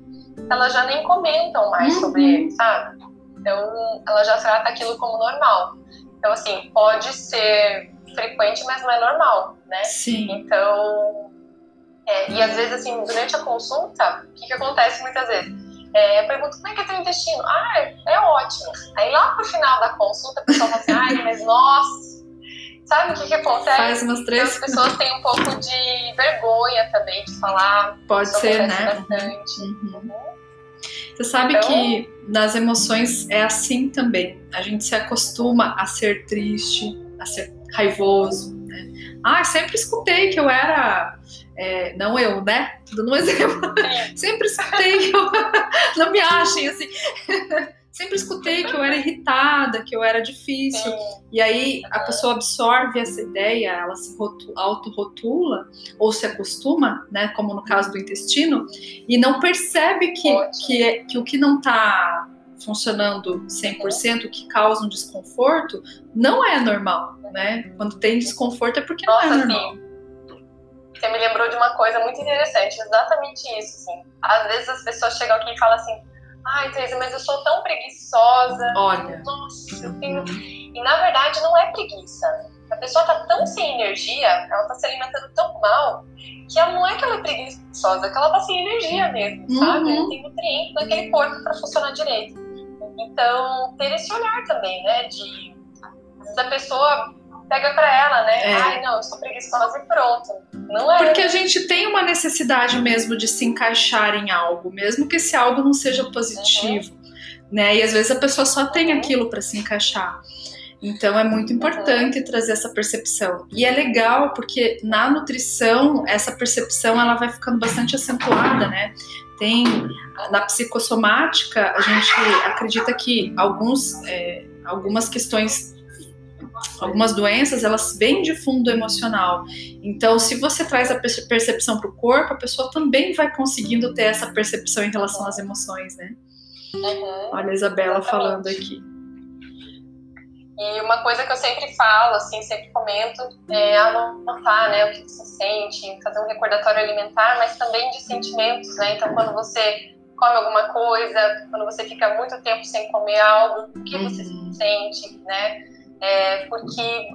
elas já nem comentam mais uhum. sobre ele, sabe? Então, ela já trata aquilo como normal. Então, assim, pode ser frequente, mas não é normal, né? Sim. Então, é, e às vezes, assim, durante a consulta, o que, que acontece muitas vezes? É, eu pergunto como é que é teu intestino? Ah, é, é ótimo. Aí lá pro final da consulta, a pessoa fala assim, ai, mas nossa, sabe o que, que acontece? Faz umas três. As pessoas têm um pouco de vergonha também de falar. Pode ser, né? Bastante. Uhum. Você sabe então... que nas emoções é assim também. A gente se acostuma a ser triste, a ser raivoso. Né? Ah, sempre escutei que eu era é, não eu, né? Dando um exemplo. Sempre escutei que eu. não me achem assim. Sempre escutei que eu era irritada, que eu era difícil. E aí a pessoa absorve essa ideia, ela se auto-rotula ou se acostuma, né? Como no caso do intestino, e não percebe que, que, que o que não está funcionando 100%, que causa um desconforto, não é normal, né? Quando tem desconforto é porque Nossa, não é normal. Sim. Você me lembrou de uma coisa muito interessante, exatamente isso, assim. Às vezes as pessoas chegam aqui e falam assim, ai, Teresa, mas eu sou tão preguiçosa. Olha. Nossa, eu tenho... E na verdade não é preguiça. A pessoa tá tão sem energia, ela tá se alimentando tão mal, que ela não é que ela é preguiçosa, é que ela tá sem energia mesmo, uhum. sabe? Não tem nutriente naquele corpo para funcionar direito. Então, ter esse olhar também, né? De da pessoa pega para ela, né? É. Ai, não, eu sou preguiçosa e pronto. Não é. Porque a gente tem uma necessidade mesmo de se encaixar em algo, mesmo que esse algo não seja positivo, uhum. né? E às vezes a pessoa só tem uhum. aquilo para se encaixar. Então é muito importante uhum. trazer essa percepção. E é legal porque na nutrição essa percepção ela vai ficando bastante acentuada, né? Tem na psicossomática a gente acredita que alguns é, algumas questões algumas doenças elas vêm de fundo emocional. Então, se você traz a percepção para o corpo, a pessoa também vai conseguindo ter essa percepção em relação às emoções, né? Uhum, Olha a Isabela exatamente. falando aqui. E uma coisa que eu sempre falo, assim, sempre comento, é anotar, né, o que você sente, fazer um recordatório alimentar, mas também de sentimentos, né? Então, quando você come alguma coisa, quando você fica muito tempo sem comer algo, o que uhum. você sente, né? É, porque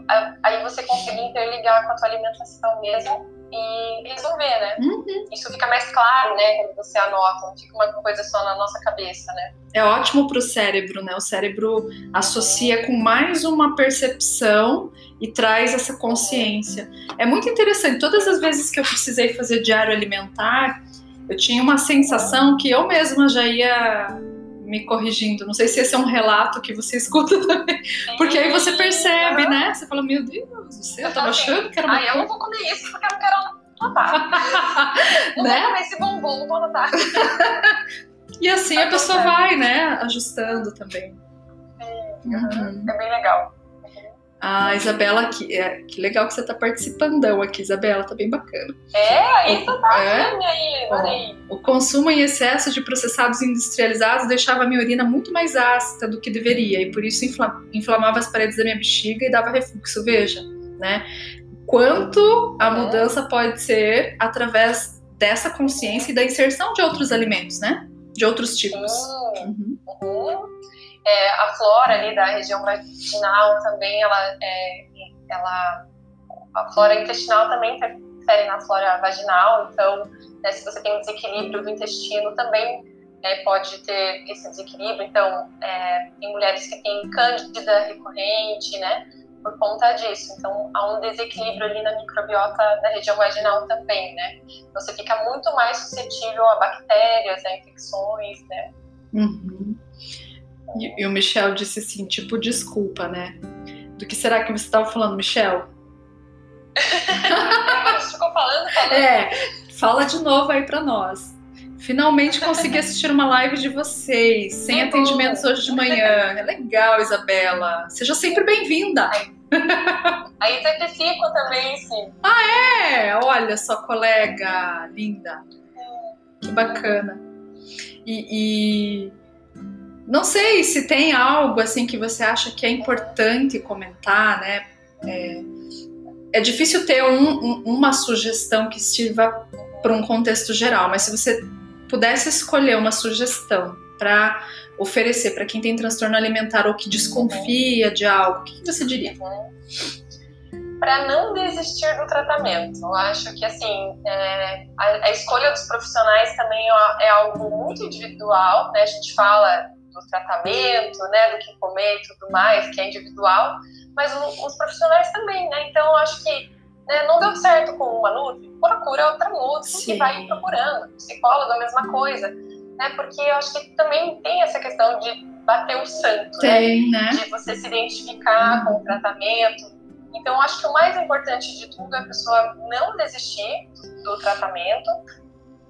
aí você consegue interligar com a tua alimentação mesmo e resolver, né? Uhum. Isso fica mais claro, né, quando você anota, não fica uma coisa só na nossa cabeça, né? É ótimo para o cérebro, né? O cérebro associa com mais uma percepção e traz essa consciência. É muito interessante. Todas as vezes que eu precisei fazer diário alimentar, eu tinha uma sensação que eu mesma já ia me corrigindo. Não sei se esse é um relato que você escuta também. Porque aí você percebe, né? Você fala, meu Deus do céu, eu tava achando que era uma. Ah, eu não vou comer isso porque eu não quero anotar. não né? vou comer esse bombom, vou anotar. e assim a pessoa vai, né? Ajustando também. Sim, uhum. é bem legal. A Isabela aqui, é, que legal que você tá participando aqui, Isabela, tá bem bacana. É, aí tá é, aí, adorei. O consumo em excesso de processados industrializados deixava a minha urina muito mais ácida do que deveria, e por isso inflamava as paredes da minha bexiga e dava refluxo, veja, né? Quanto a uhum. mudança pode ser através dessa consciência e da inserção de outros alimentos, né? De outros tipos. Uhum. Uhum. É, a flora ali da região vaginal também, ela, é, ela, a flora intestinal também interfere na flora vaginal, então né, se você tem um desequilíbrio do intestino também é, pode ter esse desequilíbrio, então é, tem mulheres que têm cândida recorrente, né, por conta disso. Então, há um desequilíbrio ali na microbiota da região vaginal também, né? Você fica muito mais suscetível a bactérias, a infecções, né? Uhum. E, e, o Michel disse assim, tipo, desculpa, né? Do que será que você estava falando, Michel? Você ficou falando, falando. É, fala de novo aí para nós. Finalmente consegui assistir uma live de vocês, sem que atendimentos bom. hoje de manhã. É legal, Isabela. Seja sempre bem-vinda. Aí certifico também, sim. Ah, é? Olha só, colega linda. Que bacana. E, e não sei se tem algo assim que você acha que é importante comentar, né? É, é difícil ter um, um, uma sugestão que sirva para um contexto geral, mas se você pudesse escolher uma sugestão para oferecer para quem tem transtorno alimentar ou que desconfia de algo, o que, você diria? Para não desistir do tratamento, eu acho que assim é, a, a, escolha dos profissionais também é, é algo muito individual, né? A gente fala do tratamento, né, do que comer e tudo mais, que é individual, mas o, os profissionais também, né? Então, eu acho que né, não deu certo com uma Nutri, procura outra Nutri e vai procurando. Psicólogo, a mesma coisa, né? Porque eu acho que também tem essa questão de bater o santo, né? tem, né? né? De você se identificar com o tratamento. Então, acho que o mais importante de tudo é a pessoa não desistir do tratamento,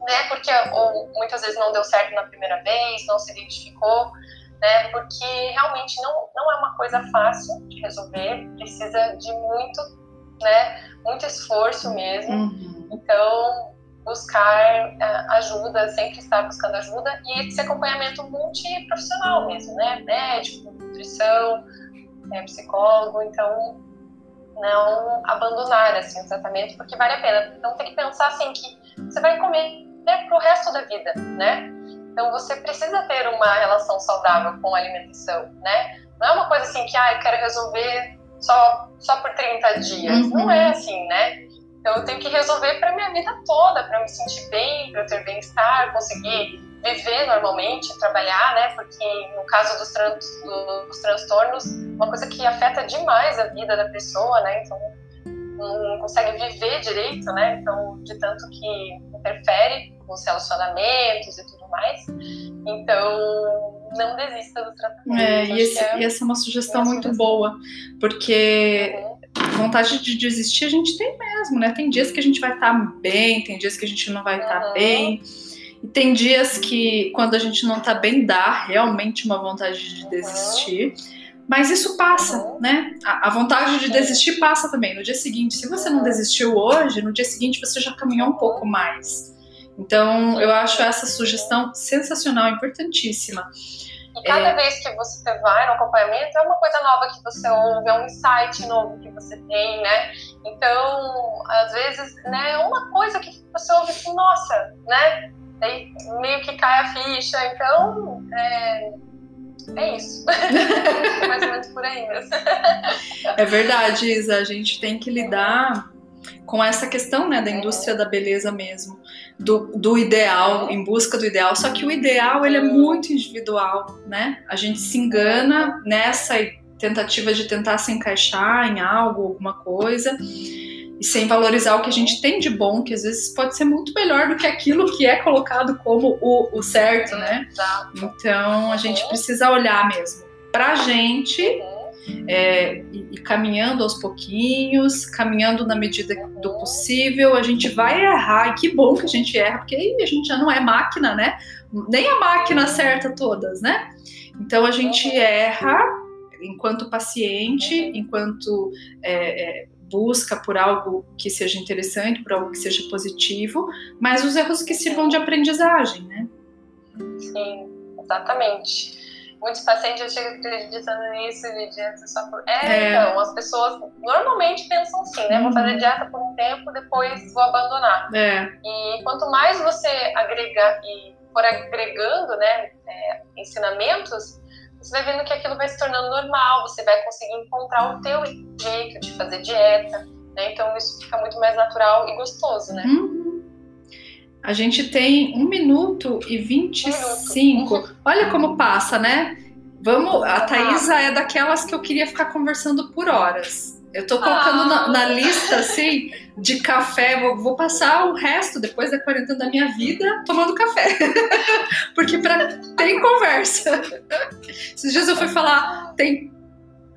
né? Porque ou muitas vezes não deu certo na primeira vez, não se identificou, né? Porque realmente não, não é uma coisa fácil de resolver, precisa de muito, né? Muito esforço mesmo. Uhum. Então, buscar uh, ajuda, sempre estar buscando ajuda e esse acompanhamento multiprofissional mesmo, né? Médico, nutrição, é, psicólogo, então não abandonar assim o tratamento porque vale a pena. Então tem que pensar assim que você vai comer né, para o resto da vida, né? Então você precisa ter uma relação saudável com a alimentação, né? Não é uma coisa assim que, ah, eu quero resolver só, só por 30 dias. Uhum. Não é assim, né? Então eu tenho que resolver para minha vida toda, para me sentir bem, para eu ter bem-estar, conseguir viver normalmente, trabalhar, né? Porque no caso dos, tran dos transtornos, uma coisa que afeta demais a vida da pessoa, né? Então não consegue viver direito, né? Então, de tanto que interfere com os relacionamentos e tudo mais. Então, não desista do tratamento. É, e, esse, é, e essa é uma sugestão muito sugestão. boa, porque uhum. vontade de desistir a gente tem mesmo, né? Tem dias que a gente vai estar tá bem, tem dias que a gente não vai estar tá uhum. bem. E tem dias que, quando a gente não tá bem, dá realmente uma vontade de desistir. Uhum. Mas isso passa, uhum. né? A, a, vontade de desistir passa também. No dia seguinte, se você não desistiu hoje, no dia seguinte você já caminhou um pouco mais. Então, eu acho essa sugestão sensacional, importantíssima. E cada é... vez que você vai no acompanhamento, é uma coisa nova que você ouve, é um insight novo que você tem, né? Então, às vezes, né, é uma coisa que você ouve assim, nossa, né? Aí meio que cai a ficha. Então, é é isso. é mais ou menos por aí mesmo. É verdade, Isa. A gente tem que lidar com essa questão né, da indústria da beleza mesmo, do, do ideal, em busca do ideal. Só que o ideal ele é muito individual, né? A gente se engana nessa tentativa de tentar se encaixar em algo, alguma coisa, e sem valorizar o que a gente tem de bom, que às vezes pode ser muito melhor do que aquilo que é colocado como o, o certo, né? Então a gente precisa olhar mesmo pra gente é, e, e, caminhando aos pouquinhos, caminhando na medida do possível, a gente vai errar, e que bom que a gente erra, porque aí a gente já não é máquina, né? Nem a máquina acerta todas, né? Então a gente erra enquanto paciente, enquanto é, é, busca por algo que seja interessante, por algo que seja positivo, mas os erros que sirvam de aprendizagem, né? Sim, exatamente muitos pacientes chegam acreditando nisso de dieta só por. É, é, então, as pessoas normalmente pensam assim, né? Vou uhum. fazer dieta por um tempo, depois vou abandonar. É. E quanto mais você agregar e for agregando, né, é, ensinamentos, você vai vendo que aquilo vai se tornando normal, você vai conseguir encontrar o teu jeito de fazer dieta, né? Então isso fica muito mais natural e gostoso, né? Uhum. A gente tem um minuto e 25. Minuto. Olha como passa, né? Vamos, a Thaisa é daquelas que eu queria ficar conversando por horas. Eu tô colocando ah. na, na, lista, assim, de café. Vou, vou, passar o resto, depois da quarentena da minha vida, tomando café. Porque pra, tem conversa. Esses dias eu fui falar, tem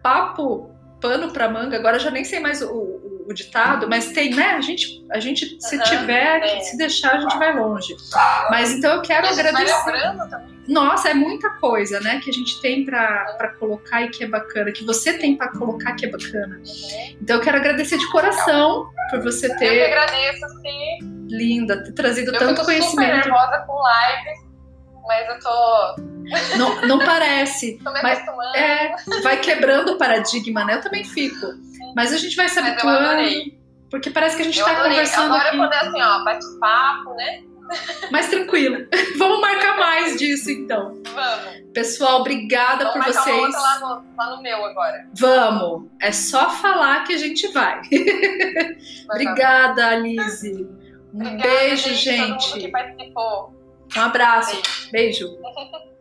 papo, pano pra manga. Agora eu já nem sei mais o, o ditado, mas tem, né? A gente, a gente se uhum, tiver, que se deixar, a gente vai longe. Mas então eu quero agradecer. Nossa, é muita coisa, né? Que a gente tem para colocar e que é bacana, que você tem para colocar que é bacana. Uhum. Então eu quero agradecer de coração por você ter. Eu que agradeço, sim. Linda, ter trazido eu tanto conhecimento. Eu tô super nervosa com live, mas eu tô. Não, não parece. tô me mas. É, vai quebrando o paradigma, né? Eu também fico. Mas a gente vai se habituando. Porque parece que a gente está conversando. Agora aqui. quando é assim, ó, bate-papo, né? Mais tranquilo. Vamos marcar mais disso, então. Vamos. Pessoal, obrigada Vamos por vocês. Lá no, lá no meu agora. Vamos. É só falar que a gente vai. obrigada, Alice. Um Obrigada, beijo, gente. gente. Um abraço. Beijo. beijo.